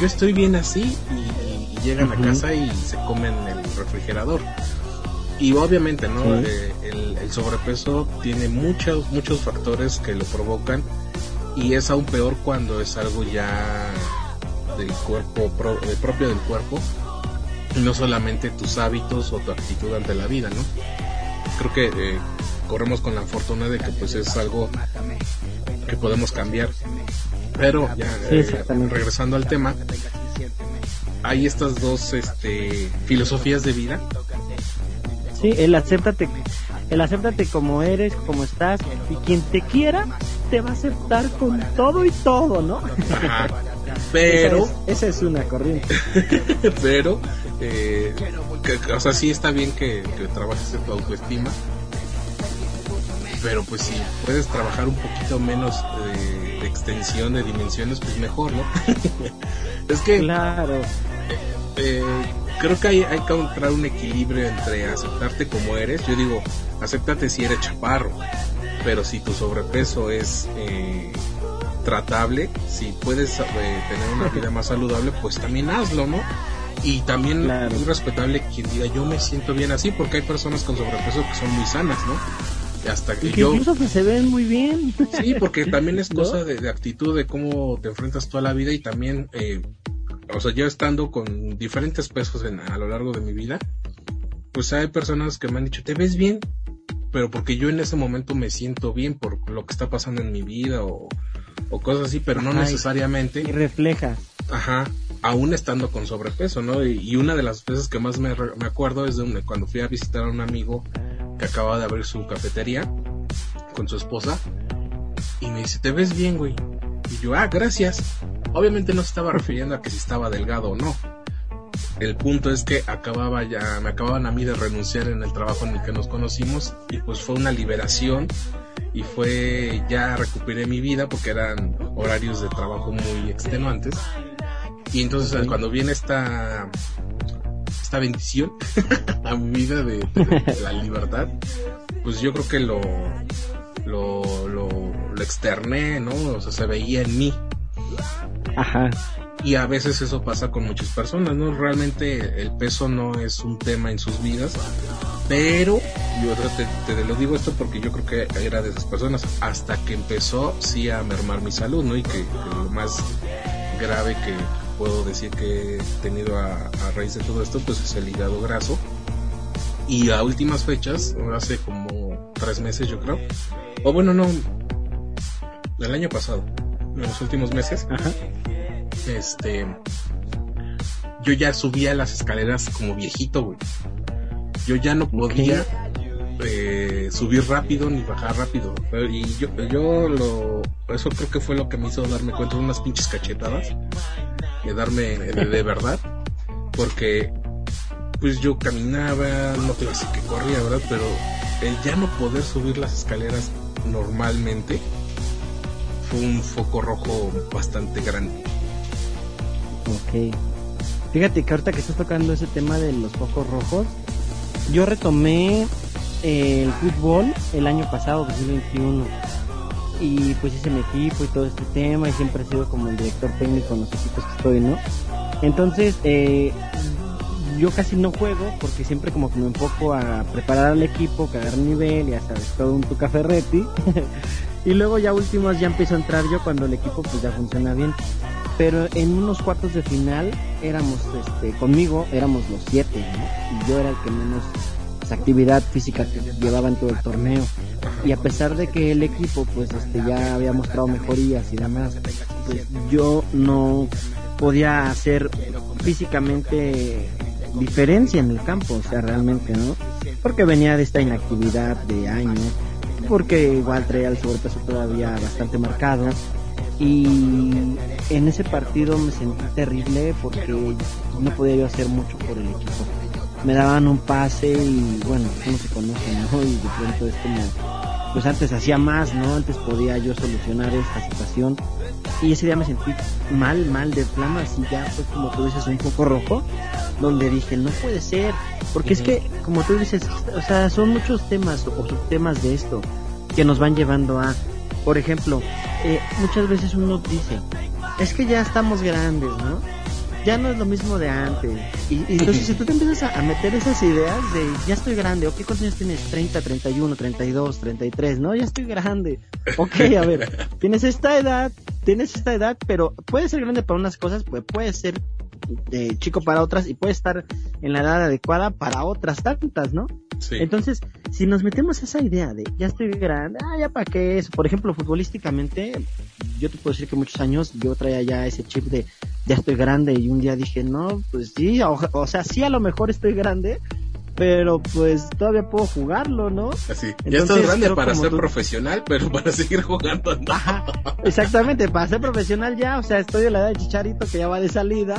yo estoy bien así y, llegan a casa y se comen el refrigerador. Y obviamente, ¿no? Eh, el, el, sobrepeso tiene muchos, muchos factores que lo provocan y es aún peor cuando es algo ya del cuerpo, eh, propio del cuerpo y no solamente tus hábitos o tu actitud ante la vida, ¿no? Creo que eh, corremos con la fortuna de que pues es algo que podemos cambiar. Pero ya regresando al tema, hay estas dos este, filosofías de vida Sí, el acéptate, el acéptate como eres, como estás, y quien te quiera te va a aceptar con todo y todo, ¿no? Pero esa es, una corriente. *laughs* pero, eh, o sea, sí está bien que, trabajes en tu autoestima, pero pues si puedes trabajar un poquito menos de, extensión de dimensiones, pues mejor, ¿no? *laughs* es que claro. Eh, creo que hay, hay que encontrar un equilibrio entre aceptarte como eres. Yo digo, acéptate si eres chaparro, pero si tu sobrepeso es eh, tratable, si puedes eh, tener una vida *laughs* más saludable, pues también hazlo, ¿no? Y también es respetable quien diga yo me siento bien así, porque hay personas con sobrepeso que son muy sanas, ¿no? Hasta que, yo incluso que se ven muy bien sí porque *laughs* también es cosa de, de, actitud de cómo te enfrentas toda la vida y también eh, o sea, yo estando con diferentes pesos a lo largo de mi vida, pues hay personas que me han dicho, te ves bien, pero porque yo en ese momento me siento bien por lo que está pasando en mi vida o, cosas así, pero no necesariamente. Y refleja. Ajá, aún estando con sobrepeso, ¿no? Y, una de las veces que más me, me acuerdo es de cuando fui a visitar a un amigo que acaba de abrir su cafetería con su esposa y me dice, te ves bien, güey. Y yo, ah, gracias. Obviamente no se estaba refiriendo a que si estaba delgado o no. El punto es que acababa ya, me acababan a mí de renunciar en el trabajo en el que nos conocimos y pues fue una liberación y fue ya recuperé mi vida porque eran horarios de trabajo muy extenuantes y entonces cuando viene esta esta bendición *laughs* a mi vida de, la libertad pues yo creo que lo lo, lo, lo externé no o sea se veía en mí Ajá. Y a veces eso pasa con muchas personas, ¿no? Realmente el peso no es un tema en sus vidas, pero yo te, lo digo esto porque yo creo que era de esas personas hasta que empezó sí a mermar mi salud, ¿no? Y que, lo más grave que puedo decir que he tenido a, a, raíz de todo esto, pues es el hígado graso. Y a últimas fechas, hace como tres meses yo creo, o bueno, no, el año pasado, en los últimos meses, este, yo ya subía las escaleras como viejito, güey. Yo ya no podía subir rápido ni bajar rápido. Y yo, yo lo, eso creo que fue lo que me hizo darme cuenta de unas pinches cachetadas, de darme de, verdad, porque pues yo caminaba, no te a que corría, ¿verdad? Pero el ya no poder subir las escaleras normalmente, fue un foco rojo bastante grande. Ok. Fíjate que ahorita que estás tocando ese tema de los focos rojos, yo retomé el fútbol el año pasado, 2021. Y pues hice mi equipo y todo este tema y siempre he sido como el director técnico en los equipos que estoy, ¿no? Entonces, eh, yo casi no juego porque siempre como que me enfoco a preparar al equipo, cagar nivel, ya sabes, todo un tu retti *laughs* Y luego ya últimos ya empiezo a entrar yo cuando el equipo pues ya funciona bien. Pero en unos cuartos de final éramos, este, conmigo éramos los siete, ¿no? Y yo era el que menos pues, actividad física que llevaba en todo el torneo. Y a pesar de que el equipo pues este ya había mostrado mejorías y demás, pues yo no podía hacer físicamente diferencia en el campo, o sea, realmente, ¿no? Porque venía de esta inactividad de años porque igual traía el sobrepeso todavía bastante marcado. Y en ese partido me sentí terrible porque no podía yo hacer mucho por el equipo. Me daban un pase y bueno, uno se conoce, ¿no? Y de pronto es como, pues antes hacía más, ¿no? Antes podía yo solucionar esta situación. Y ese día me sentí mal, mal de plano, así ya fue como tú dices, un poco rojo, donde dije, no puede ser, porque es que, como tú dices, o sea, son muchos temas o subtemas de esto que nos van llevando a, por ejemplo, eh, muchas veces uno dice, es que ya estamos grandes, ¿no? Ya no es lo mismo de antes. Y, entonces si tú te empiezas a, meter esas ideas de ya estoy grande, ok, ¿cuántos años tienes? 30, 31, 32, 33, no, ya estoy grande. Ok, a ver, *laughs* tienes esta edad, tienes esta edad, pero puede ser grande para unas cosas, pues puede ser de chico para otras y puede estar en la edad adecuada para otras tantas, ¿no? Sí. Entonces, si nos metemos esa idea de ya estoy grande, ah, ya para qué eso, por ejemplo, futbolísticamente, yo te puedo decir que muchos años yo traía ya ese chip de ya estoy grande y un día dije, no, pues sí, o, sea, sí a lo mejor estoy grande, pero pues todavía puedo jugarlo, ¿no? Así, ya estás grande para ser profesional, pero para *laughs* seguir jugando no. exactamente, para ser profesional ya, o sea, estoy de la edad de Chicharito que ya va de salida,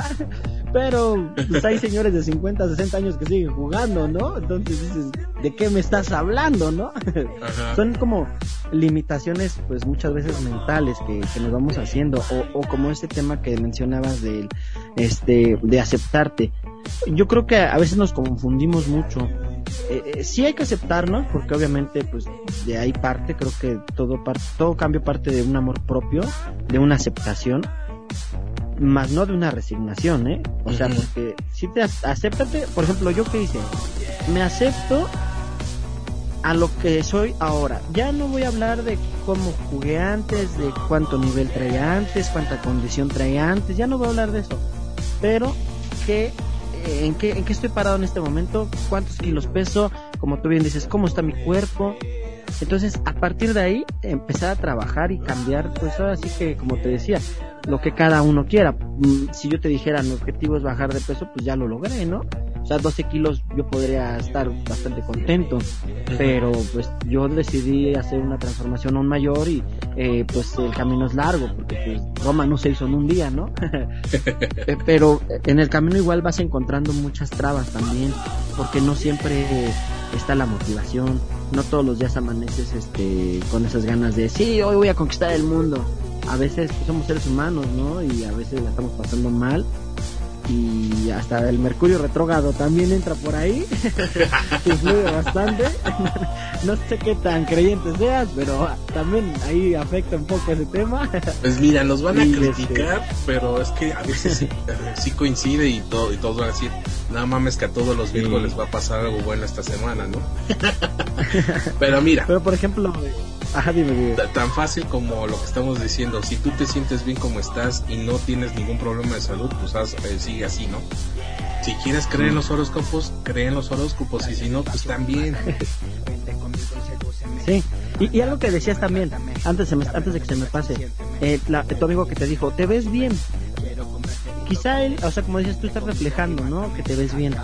pero pues hay señores de 50, 60 años que siguen jugando, ¿no? Entonces dices, ¿de qué me estás hablando, no? *laughs* Son como limitaciones, pues muchas veces mentales que, que nos vamos haciendo, o, o como ese tema que mencionabas del, este, de aceptarte. Yo creo que a veces nos confundimos mucho. Eh, eh, sí hay que aceptarnos, porque obviamente, pues, de ahí parte, creo que todo, todo cambio parte de un amor propio, de una aceptación, más no de una resignación, ¿eh? O sea, porque si te acéptate, por ejemplo, yo qué hice, me acepto a lo que soy ahora. Ya no voy a hablar de cómo jugué antes, de cuánto nivel traía antes, cuánta condición traía antes, ya no voy a hablar de eso. Pero que eh, en qué en qué estoy parado en este momento, cuántos kilos peso, como tú bien dices, cómo está mi cuerpo. Entonces, a partir de ahí empezar a trabajar y cambiar, pues ahora sí que como te decía, lo que cada uno quiera. Mm, si yo te dijera mi objetivo es bajar de peso, pues ya lo logré, ¿no? O sea, 12 kilos yo podría estar bastante contento, pero pues yo decidí hacer una transformación aún mayor y eh, pues el camino es largo, porque pues Roma no se hizo en un día, ¿no? *laughs* Eh, pero en el camino igual vas encontrando muchas trabas también, porque no siempre está la motivación, no todos los días amaneces este con esas ganas de sí, hoy voy a conquistar el mundo a veces somos seres humanos, ¿no? Y a veces la estamos pasando mal. Y hasta el mercurio retrógrado también entra por ahí. *laughs* influye bastante. *laughs* no sé qué tan creyente seas, pero también ahí afecta un poco ese tema. pues mira, nos van a este, criticar, pero es que a veces *laughs* sí, coincide y todo, y todos van a decir, no mames que a todos los virgos les va a pasar algo bueno esta semana, ¿no? pero mira. Pero por ejemplo, Tan fácil como lo que estamos diciendo. Si tú te sientes bien como estás y no tienes ningún problema de salud, pues eh, sigue así, ¿no? Si quieres creer en los horóscopos, cree en los horóscopos y si no, pues también. Sí, y, algo que decías también, antes, antes de que se me pase, eh, la, tu amigo que te dijo, te ves bien. Quizá él, o sea, como dices, tú estás reflejando, ¿no? Que te ves bien.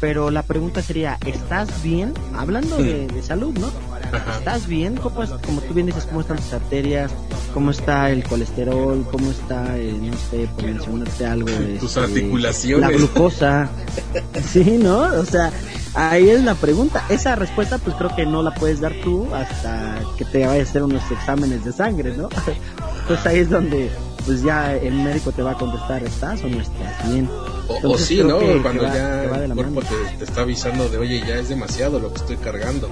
Pero la pregunta sería, ¿estás bien? Hablando de, de salud, ¿no? ¿Estás bien? ¿Cómo, como tú bien dices, ¿cómo están tus arterias? ¿Cómo está el colesterol? ¿Cómo está, el, no sé, por mencionarte algo? tus este, articulaciones. La glucosa. sí, ¿no? O sea, ahí es la pregunta. Esa respuesta pues creo que no la puedes dar tú hasta que te vayas a hacer unos exámenes de sangre, ¿no? Entonces *laughs* ahí es donde pues ya el médico te va a contestar, ¿estás o no estás bien? o, sí, ¿no? Cuando ya el cuerpo te, te, está avisando de, oye, ya es demasiado lo que estoy cargando.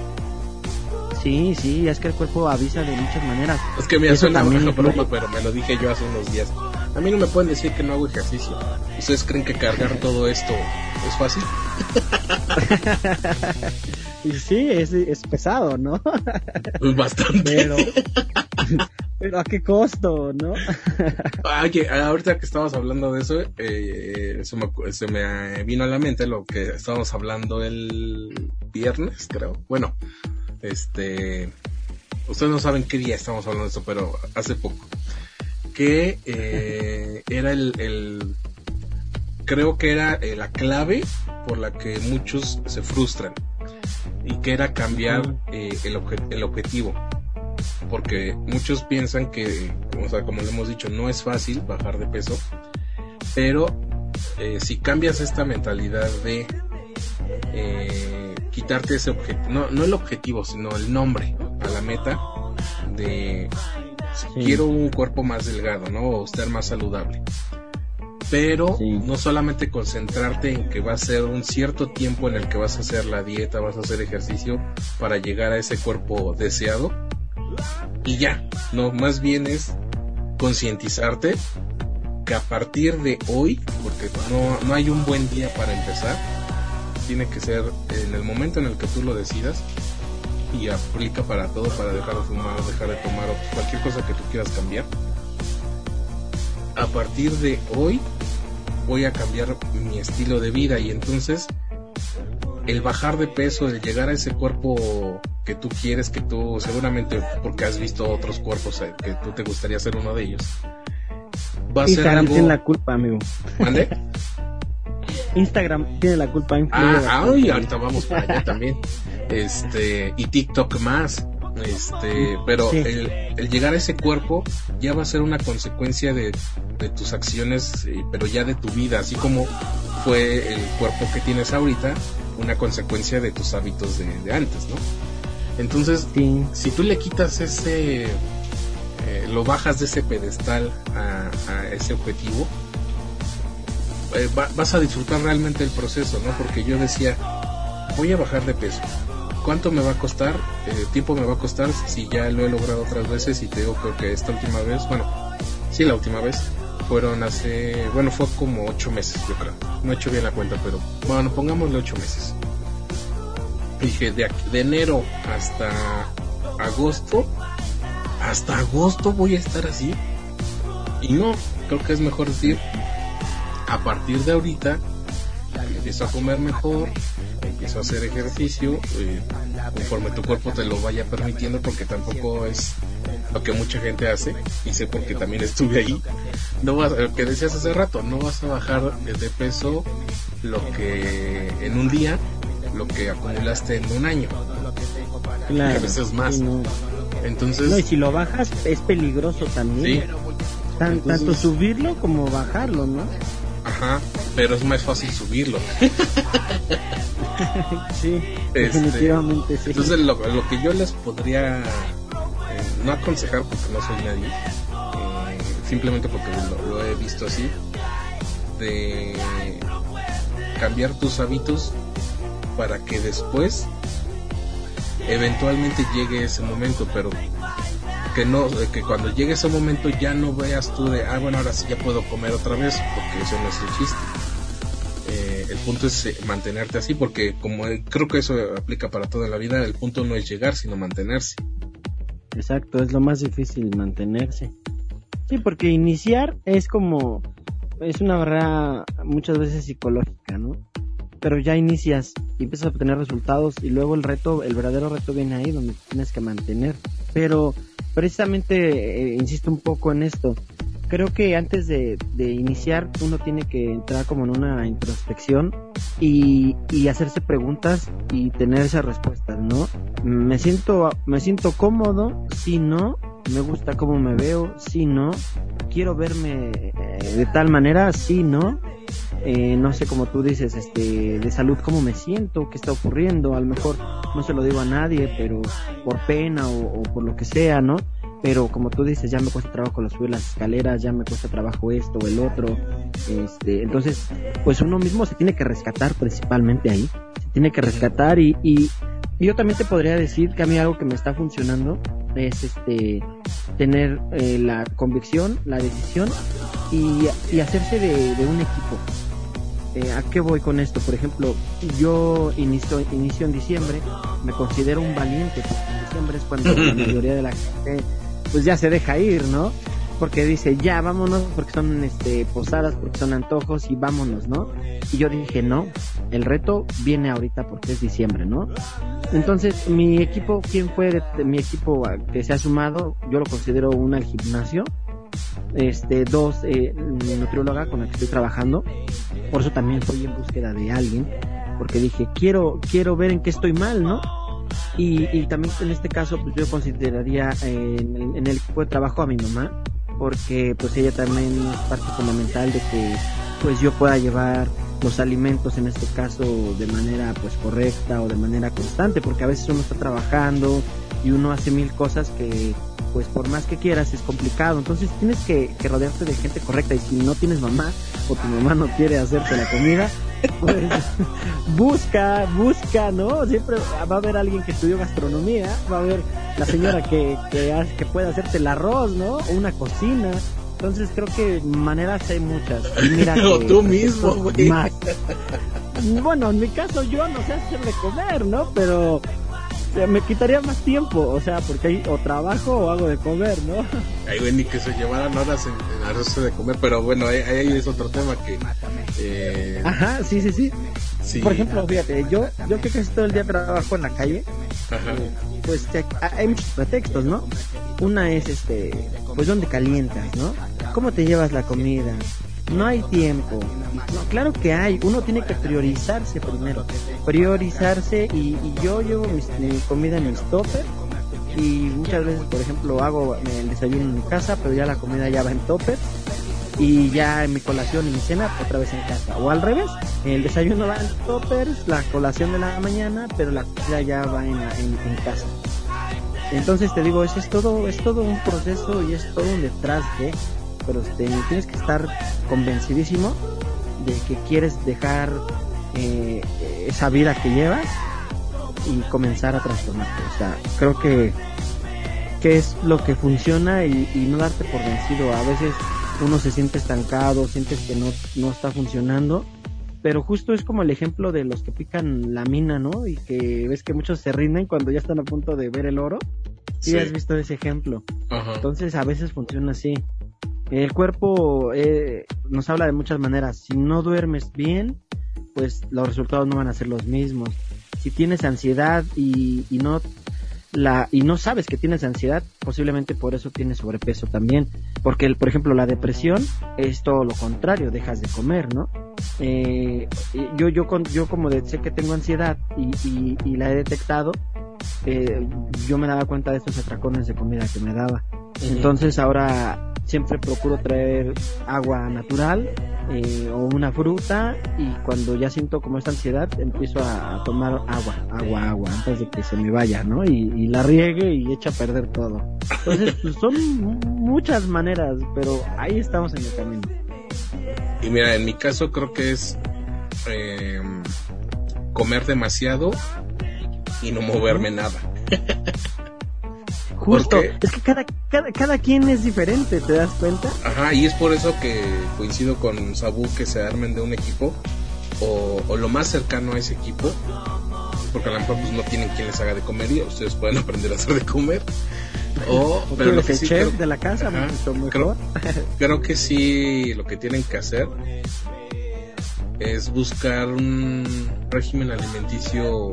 Sí, sí, es que el cuerpo avisa de muchas maneras. Es que me suena una broma, pero me lo dije yo hace unos días. A mí no me pueden decir que no hago ejercicio. ¿Ustedes creen que cargar todo esto es fácil? *laughs* y sí, es, es pesado, ¿no? *laughs* Pues bastante. Pero, *laughs* pero a qué costo, ¿no? Oye, ahorita que estábamos hablando de eso, eh, se, me, se me vino a la mente lo que estábamos hablando el viernes, creo. Bueno, este, ustedes no saben qué día estamos hablando de eso, pero hace poco. Que eh, era el, creo que era eh, la clave por la que muchos se frustran y que era cambiar eh, el, el objetivo porque muchos piensan que o sea como le hemos dicho no es fácil bajar de peso pero si cambias esta mentalidad de quitarte ese objetivo, no, no el objetivo, sino el nombre a la meta de quiero un cuerpo más delgado, ¿no? O estar más saludable. Pero no solamente concentrarte en que va a ser un cierto tiempo en el que vas a hacer la dieta, vas a hacer ejercicio para llegar a ese cuerpo deseado. Y ya, no, más bien es concientizarte que a partir de hoy, porque no, no hay un buen día para empezar, tiene que ser en el momento en el que tú lo decidas y aplica para todo, para dejar de fumar, dejar de tomar o cualquier cosa que tú quieras cambiar. A partir de hoy voy a cambiar mi estilo de vida y entonces el bajar de peso, el llegar a ese cuerpo que tú quieres, que tú seguramente porque has visto otros cuerpos eh, que tú te gustaría ser uno de ellos. Va a Instagram tiene la culpa, amigo. ¿Mande? *laughs* Instagram tiene la culpa. Ah, ahorita vamos para allá también. Este, y TikTok más. Este, pero el, el, llegar a ese cuerpo ya va a ser una consecuencia de, de tus acciones, eh, pero ya de tu vida, así como fue el cuerpo que tienes ahorita, una consecuencia de tus hábitos de, antes, ¿no? Entonces, si tú le quitas ese, eh, lo bajas de ese pedestal a, ese objetivo, eh, vas a disfrutar realmente el proceso, ¿no? Porque yo decía, voy a bajar de peso. ¿Cuánto me va a costar? Eh, ¿Tiempo me va a costar si ya lo he logrado otras veces? Y te digo, creo que esta última vez, bueno, sí, la última vez, fueron hace, bueno, fue como ocho meses, yo creo. No he hecho bien la cuenta, pero bueno, pongámosle ocho meses. Dije, de, de enero hasta agosto, hasta agosto voy a estar así. Y no, creo que es mejor decir, a partir de ahorita, empiezo a comer mejor, empiezo a hacer ejercicio, eh, conforme tu cuerpo te lo vaya permitiendo, porque tampoco es lo que mucha gente hace, y sé porque también estuve ahí, no vas, lo que decías hace rato, no vas a bajar de peso lo que en un día, lo que acumulaste en un año. Claro, a veces más. Entonces. No, y si lo bajas es peligroso también. tanto subirlo como bajarlo, ¿no? Ajá, pero es más fácil subirlo. *laughs* sí, este, definitivamente sí. Entonces lo, lo que yo les podría no aconsejar porque no soy nadie, eh, simplemente porque lo, he visto así, de cambiar tus hábitos para que después eventualmente llegue ese momento, pero que no, que cuando llegue ese momento ya no veas tú de, ah, bueno, ahora sí ya puedo comer otra vez, porque eso no es el chiste. Eh, el punto es eh, mantenerte así, porque como creo que eso aplica para toda la vida, el punto no es llegar, sino mantenerse. Exacto, es lo más difícil mantenerse. Sí, porque iniciar es como, es una barrera muchas veces psicológica, ¿no? Pero ya inicias y empiezas a obtener resultados y luego el reto, el verdadero reto viene ahí donde tienes que mantener. Pero precisamente, eh, insisto un poco en esto, creo que antes de, iniciar uno tiene que entrar como en una introspección y, hacerse preguntas y tener esas respuestas, ¿no? Me siento, me siento cómodo, si no, me gusta cómo me veo, si no, quiero verme eh, de tal manera, si no, eh, no sé como tú dices, este, de salud, cómo me siento, qué está ocurriendo, a lo mejor no se lo digo a nadie, pero por pena o, por lo que sea, ¿no? pero como tú dices, ya me cuesta trabajo subir las escaleras, ya me cuesta trabajo esto o el otro, este, entonces, pues uno mismo se tiene que rescatar principalmente ahí, se tiene que rescatar y, y, yo también te podría decir que a mí algo que me está funcionando es este tener eh, la convicción, la decisión y, y hacerse de, de un equipo. Eh, ¿A qué voy con esto? Por ejemplo, yo inicio, inicio en diciembre, me considero un valiente, porque en diciembre es cuando la *laughs* mayoría de la gente pues ya se deja ir, ¿no? Porque dice, ya vámonos, porque son este, posadas, porque son antojos y vámonos, ¿no? Y yo dije, no, el reto viene ahorita porque es diciembre, ¿no? Entonces, mi equipo, ¿quién fue de, mi equipo que se ha sumado? Yo lo considero una al gimnasio, este, dos, eh, mi nutrióloga con la que estoy trabajando, por eso también fui en búsqueda de alguien, porque dije, quiero, quiero ver en qué estoy mal, ¿no? Y, también en este caso, pues yo consideraría en, en, el equipo de trabajo a mi mamá, porque pues ella también es parte fundamental de que pues yo pueda llevar los alimentos en este caso de manera pues correcta o de manera constante, porque a veces uno está trabajando y uno hace mil cosas que pues por más que quieras es complicado. Entonces tienes que, que, rodearte de gente correcta y si no tienes mamá o tu mamá no quiere hacerte la comida, *laughs* pues busca, busca, ¿no? Siempre va a haber alguien que estudió gastronomía, va a haber la señora que, que, que puede hacerte el arroz, ¿no? O una cocina. Entonces creo que maneras hay muchas. Mira *laughs* o que, tú mismo, güey. Bueno, en mi caso yo no sé hacer de comer, ¿no? Pero me quitaría más tiempo, o sea, porque hay o trabajo o hago de comer, ¿no? Ay, güey, ni que se llevaran horas en, en hacerse de comer, pero bueno, ahí, ahí es otro tema que... Eh, Ajá, sí, sí, sí. sí. Por ejemplo, fíjate, yo, yo que casi todo el día trabajo en la calle, Ajá. pues hay muchos pretextos, ¿no? Una es este, pues dónde calientas, ¿no? ¿Cómo te llevas la comida? No hay tiempo. Claro que hay. Uno tiene que priorizarse primero. Priorizarse y, y yo llevo mi comida en mis toppers y muchas veces, por ejemplo, hago el desayuno en mi casa, pero ya la comida ya va en toppers y ya mi colación y mi cena otra vez en casa. O al revés, el desayuno va en toppers, la colación de la mañana, pero la comida ya va en, en, en casa. Entonces te digo, eso es todo, es todo un proceso y es todo un detrás de, pero este, tienes que estar convencidísimo de que quieres dejar eh, esa vida que llevas y comenzar a transformarte. O sea, creo que, que es lo que funciona y, y no darte por vencido. A veces uno se siente estancado, sientes que no, no está funcionando, pero justo es como el ejemplo de los que pican la mina, ¿no? Y que ves que muchos se rinden cuando ya están a punto de ver el oro. Sí, Sí. has visto ese ejemplo. Ajá. Entonces a veces funciona así. El cuerpo eh, nos habla de muchas maneras. Si no duermes bien, pues los resultados no van a ser los mismos. Si tienes ansiedad y, y no la y no sabes que tienes ansiedad, posiblemente por eso tienes sobrepeso también. Porque, el, por ejemplo, la depresión es todo lo contrario, dejas de comer, ¿no? Eh, yo, yo, con, yo como de- sé que tengo ansiedad y, y, y la he detectado, eh, yo me daba cuenta de estos atracones de comida que me daba. Entonces ahora siempre procuro traer agua natural eh, o una fruta y cuando ya siento como esta ansiedad empiezo a, tomar agua, agua, agua antes de que se me vaya, ¿no? Y, y la riegue y echa a perder todo. Entonces pues, son mu- muchas maneras, pero ahí estamos en el camino. Y mira, en mi caso creo que es eh, comer demasiado y no moverme nada. Justo, es que cada, cada, cada quien es diferente, ¿te das cuenta? Ajá, y es por eso que coincido con Sabu que se armen de un equipo o, o lo más cercano a ese equipo, porque a lo mejor pues, no tienen quien les haga de comer y ustedes pueden *laughs* aprender a hacer de comer. O, O pero lo que el sí chef creo, de la casa, Ajá, mejor. creo, *laughs* creo que sí lo que tienen que hacer es buscar un régimen alimenticio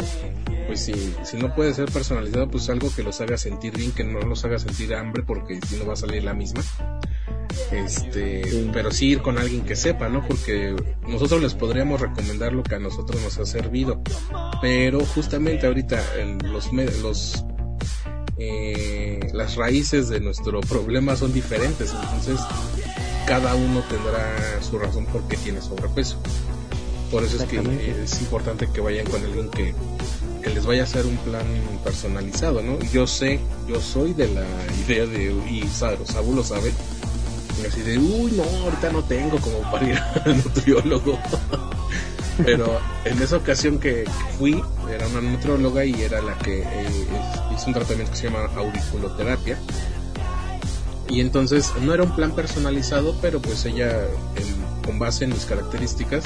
pues si, si no puede ser personalizado pues algo que los haga sentir bien que no los haga sentir hambre porque si no va a salir la misma. Este Sí. pero sí ir con alguien que sepa no porque nosotros les podríamos recomendar lo que a nosotros nos ha servido. Pero justamente ahorita en los los eh, las raíces de nuestro problema son diferentes. Entonces cada uno tendrá su razón por qué tiene sobrepeso. Por eso es que es importante que vayan con alguien que, que les vaya a hacer un plan personalizado, ¿no? Yo sé, yo soy de la idea de, y Sabu, Sabu lo sabe, así de, uy, no, ahorita no tengo como para ir *laughs* al nutriólogo. *laughs* Pero en esa ocasión que, fui, era una nutrióloga y era la que eh, hizo un tratamiento que se llama auriculoterapia. Y entonces no era un plan personalizado, pero pues ella, con base en mis características,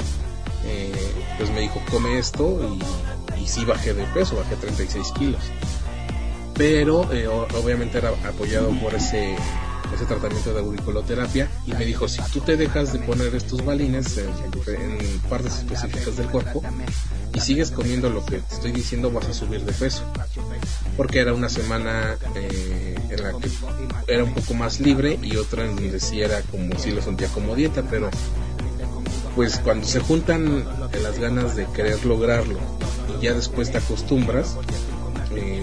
eh, pues me dijo, come esto y, y sí bajé de peso, bajé 36 kilos. Pero eh, obviamente era apoyado por ese, ese tratamiento de auriculoterapia y me dijo, si tú te dejas de poner estos balines en, en partes específicas del cuerpo y sigues comiendo lo que te estoy diciendo, vas a subir de peso. Porque era una semana eh, en la que era un poco más libre y otra en donde sí era como si lo sentía como dieta, pero pues cuando se juntan las ganas de querer lograrlo y ya después te acostumbras, eh,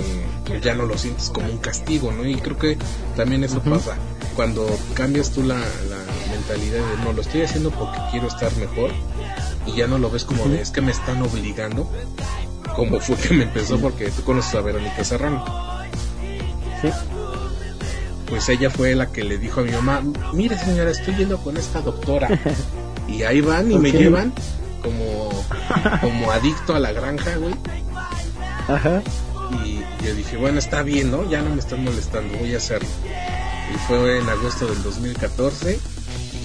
ya no lo sientes como un castigo, ¿no? Y creo que también eso pasa cuando cambias tú la, la mentalidad de no, lo estoy haciendo porque quiero estar mejor y ya no lo ves como de es que me están obligando, como fue que me empezó porque tú conoces a Verónica Serrano. Sí. Pues ella fue la que le dijo a mi mamá, mire señora, estoy yendo con esta doctora. *laughs* Y ahí van y me llevan como, como adicto a la granja, güey. Ajá. Y yo dije, bueno, está bien, ¿no? Ya no me están molestando, voy a hacerlo. y fue en agosto del 2014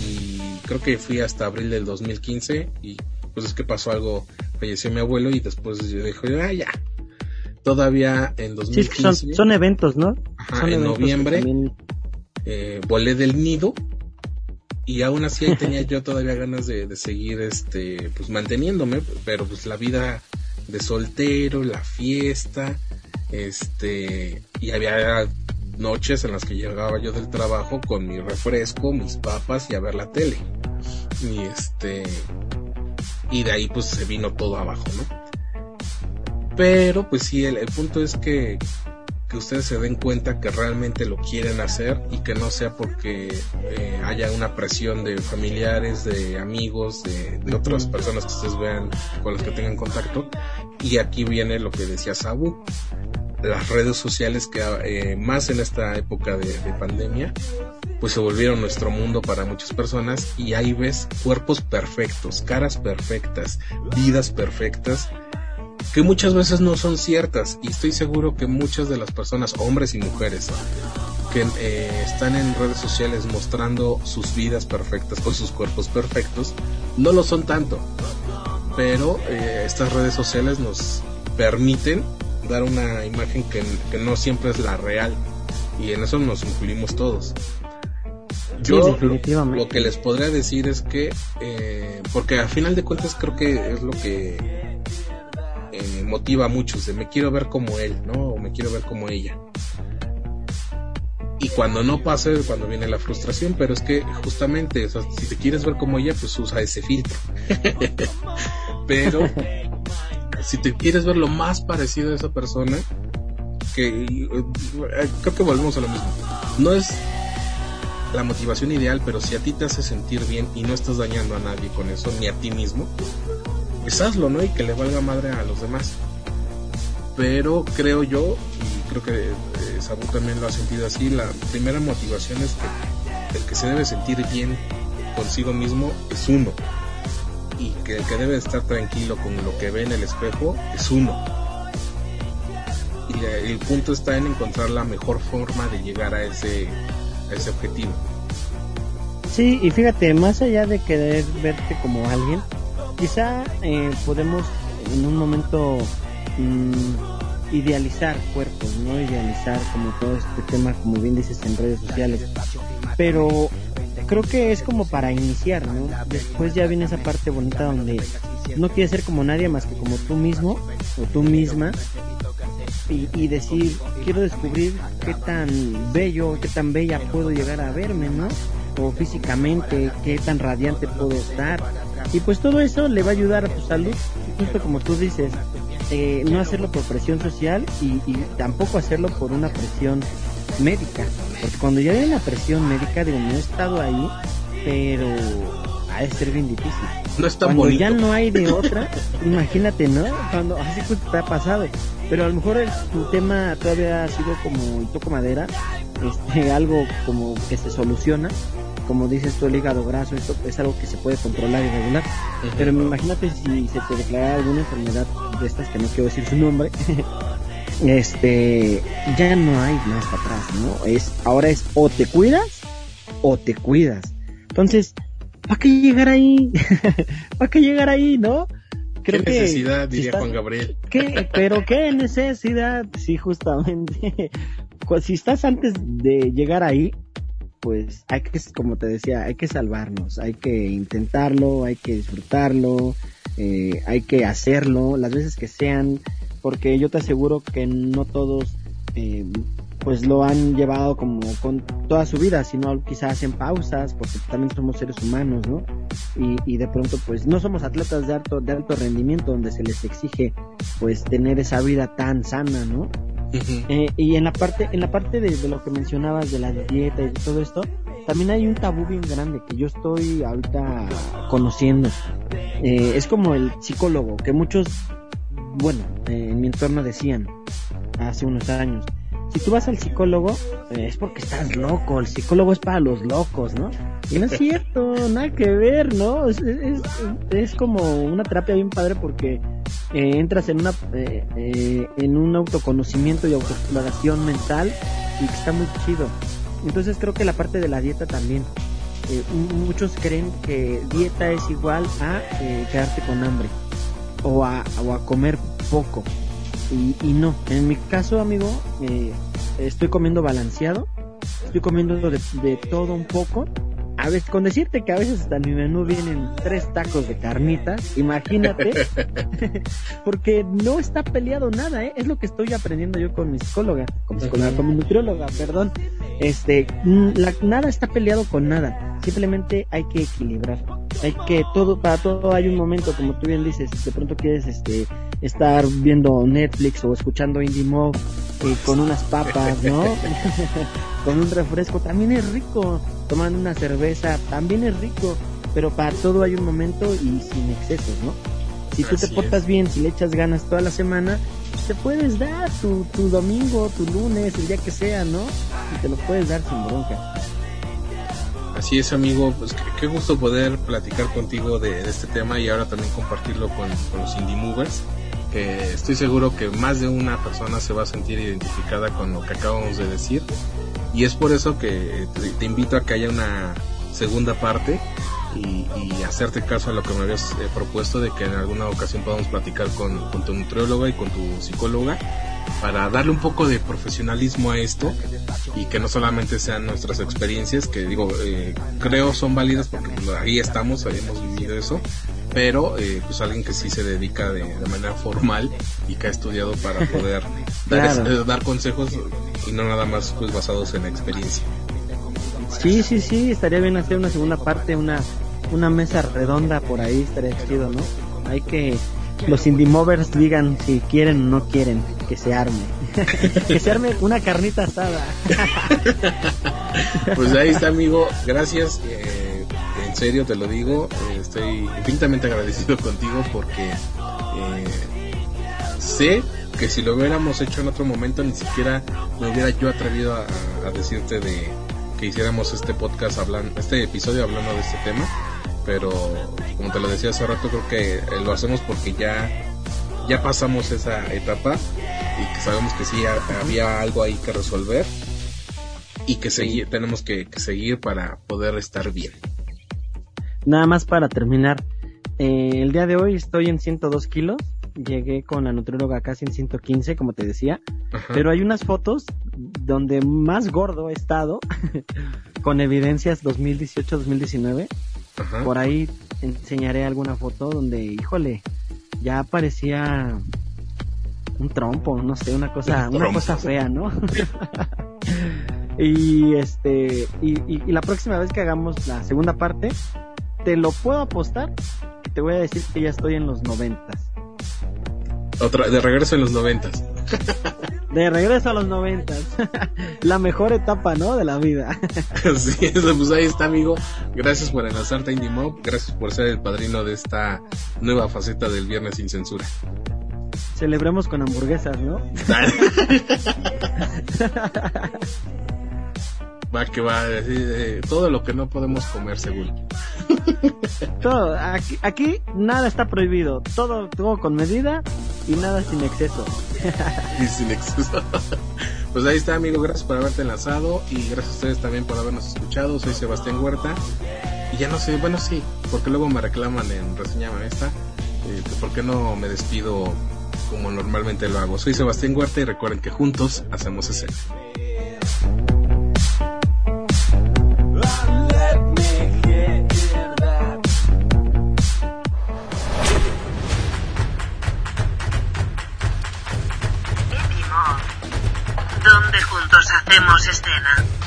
y creo que fui hasta abril del 2015 y pues es que pasó algo, falleció mi abuelo y después yo dije, ah, ya. Todavía en 2015. Sí, son, eventos, ¿no? en noviembre eh, volé del nido y aún así tenía yo todavía ganas de, de, seguir este pues manteniéndome pero pues la vida de soltero la fiesta este y había noches en las que llegaba yo del trabajo con mi refresco mis papas y a ver la tele. Y este y de ahí pues se vino todo abajo no pero pues sí el, el punto es que que ustedes se den cuenta que realmente lo quieren hacer y que no sea porque eh, haya una presión de familiares, de amigos, de, otras personas que ustedes vean con las que tengan contacto. Y aquí viene lo que decía Sabu, las redes sociales que eh, más en esta época de, de, pandemia pues se volvieron nuestro mundo para muchas personas y ahí ves cuerpos perfectos, caras perfectas, vidas perfectas que muchas veces no son ciertas y estoy seguro que muchas de las personas, hombres y mujeres, que eh, están en redes sociales mostrando sus vidas perfectas o sus cuerpos perfectos, no lo son tanto. Pero eh, estas redes sociales nos permiten dar una imagen que, no siempre es la real y en eso nos incluimos todos. Yo lo, que les podría decir es que, eh, porque al final de cuentas creo que es lo que motiva a muchos de me quiero ver como él, ¿no? O me quiero ver como ella. Y cuando no pase, cuando viene la frustración, pero es que justamente, si te quieres ver como ella, pues usa ese filtro. *laughs* pero si te quieres ver lo más parecido a esa persona, que eh, creo que volvemos a lo mismo. No es la motivación ideal, pero si a ti te hace sentir bien y no estás dañando a nadie con eso, ni a ti mismo, pues hazlo, ¿no? Y que le valga madre a los demás. Pero creo yo, y creo que eh, Sabu también lo ha sentido así, la primera motivación es que el que se debe sentir bien consigo mismo es uno. Y que el que debe estar tranquilo con lo que ve en el espejo es uno. Y el punto está en encontrar la mejor forma de llegar a ese, a ese objetivo. Sí, y fíjate, más allá de querer verte como alguien, quizá eh, podemos en un momento mm, idealizar cuerpos, no idealizar como todo este tema, como bien dices en redes sociales, pero creo que es como para iniciar, ¿no? Después ya viene esa parte bonita donde no quieres ser como nadie más que como tú mismo o tú misma y, y, decir, quiero descubrir qué tan bello, qué tan bella puedo llegar a verme, ¿no? O físicamente, qué tan radiante puedo estar y pues todo eso le va a ayudar a tu salud, justo como tú dices, eh, no hacerlo por presión social y, tampoco hacerlo por una presión médica. Porque cuando ya hay una presión médica, digo, no he estado ahí, pero ha de ser bien difícil. No está Cuando ya no hay de *laughs* otra, imagínate, ¿no? Cuando así pues te ha pasado. Pero a lo mejor el, tu tema todavía ha sido como y toco madera, este, algo como que se soluciona como dices tú, el hígado graso, esto es algo que se puede controlar y regular. Pero imagínate si se te declara alguna enfermedad de estas, que no quiero decir su nombre, *laughs* este, ya no hay más para atrás, ¿no? Es, ahora es o te cuidas o te cuidas. Entonces, ¿para qué llegar ahí? *laughs* ¿Para qué llegar ahí, no? Creo ¿Qué necesidad, diría Juan Gabriel? ¿qué, pero qué necesidad, sí, justamente. *laughs* si estás antes de llegar ahí, pues hay que, como te decía, hay que salvarnos, hay que intentarlo, hay que disfrutarlo, eh, hay que hacerlo las veces que sean, porque yo te aseguro que no todos eh, pues lo han llevado como con toda su vida, sino quizás hacen pausas, porque también somos seres humanos, ¿no? Y, y de pronto pues no somos atletas de alto, de alto rendimiento donde se les exige pues tener esa vida tan sana, ¿no? Eh, y en la parte, en la parte de, lo que mencionabas de la dieta y de todo esto, también hay un tabú bien grande que yo estoy ahorita conociendo. Eh, es como el psicólogo, que muchos, bueno, eh, en mi entorno decían hace unos años, si tú vas al psicólogo es porque estás loco, el psicólogo es para los locos, ¿no? Y no es cierto, nada que ver, ¿no? Es, como una terapia bien padre porque eh, entras en una eh, eh, en un autoconocimiento y autoexploración mental y está muy chido Entonces creo que la parte de la dieta también. Eh, muchos creen que dieta es igual a eh, quedarte con hambre o a, o a comer poco. Y, y, no, en mi caso, amigo, eh, estoy comiendo balanceado, estoy comiendo de, de todo un poco. A veces, con decirte que a veces hasta mi menú vienen tres tacos de carnitas, imagínate, *laughs* porque no está peleado nada, ¿eh? es lo que estoy aprendiendo yo con mi psicóloga, con mi psicóloga, con mi nutrióloga, perdón, este, nada está peleado con nada, simplemente hay que equilibrar, hay que todo, para todo hay un momento, como tú bien dices, de pronto quieres, este, estar viendo Netflix o escuchando Indie Mob eh, con unas papas, ¿no? *laughs* con un refresco, también es rico tomando una cerveza, también es rico, pero para todo hay un momento y sin excesos, ¿no? Si tú te portas bien, si le echas ganas toda la semana, te puedes dar tu, tu domingo, tu lunes, el día que sea, ¿no? Y te lo puedes dar sin bronca. Así es, amigo. Pues qué, gusto poder platicar contigo de, este tema y ahora también compartirlo con, con los indie movers. Estoy seguro que más de una persona se va a sentir identificada con lo que acabamos de decir. Y es por eso que te, invito a que haya una segunda parte y, hacerte caso a lo que me habías eh, propuesto de que en alguna ocasión podamos platicar con, tu nutrióloga y con tu psicóloga para darle un poco de profesionalismo a esto y que no solamente sean nuestras experiencias, que digo, eh, creo son válidas porque ahí estamos, hemos vivido eso, pero eh, pues alguien que sí se dedica de, manera formal y que ha estudiado para *laughs* poder dar, dar consejos y no nada más pues basados en la experiencia. Sí, sí, sí, estaría bien hacer una segunda parte, una, una mesa redonda por ahí, estaría chido, ¿no? Hay que los indie movers digan si quieren o no quieren que se arme. *laughs* que se arme una carnita asada. *laughs* pues ahí está, amigo. Gracias. Eh, en serio te lo digo. Eh, estoy infinitamente agradecido contigo porque eh, sé que si lo hubiéramos hecho en otro momento ni siquiera me hubiera yo atrevido a, decirte de que hiciéramos este podcast hablando, este episodio hablando de este tema, pero como te lo decía hace rato creo que lo hacemos porque ya ya pasamos esa etapa y que sabemos que sí había algo ahí que resolver y que seguir, tenemos que, seguir para poder estar bien. Nada más para terminar, eh, el día de hoy estoy en 102 kilos llegué con la nutrióloga casi en 115, como te decía, pero hay unas fotos donde más gordo he estado, *laughs* con evidencias 2018-2019. Por ahí enseñaré alguna foto donde, híjole, ya parecía un trompo, no sé, una cosa, una cosa fea, ¿no? *laughs* y este, y, y, la próxima vez que hagamos la segunda parte, te lo puedo apostar, te voy a decir que ya estoy en los noventas. Otra, de regreso en los noventas. De regreso a los noventas. *laughs* La mejor etapa, ¿no? De la vida. *laughs* Sí, pues ahí está, amigo. Gracias por enlazarte a Indie Mob. Gracias por ser el padrino de esta nueva faceta del Viernes sin Censura. Celebremos con hamburguesas, ¿no? *laughs* va que va, decir todo lo que no podemos comer según. todo, aquí, nada está prohibido, todo, todo con medida y nada sin exceso. *laughs* y sin exceso. Pues ahí está, amigo, gracias por haberte enlazado y gracias a ustedes también por habernos escuchado. Soy Sebastián Huerta y ya no sé, bueno, sí, porque luego me reclaman en reseña esta, eh, ¿por qué no me despido como normalmente lo hago? Soy Sebastián Huerta y recuerden que juntos hacemos escena. Hacemos escena.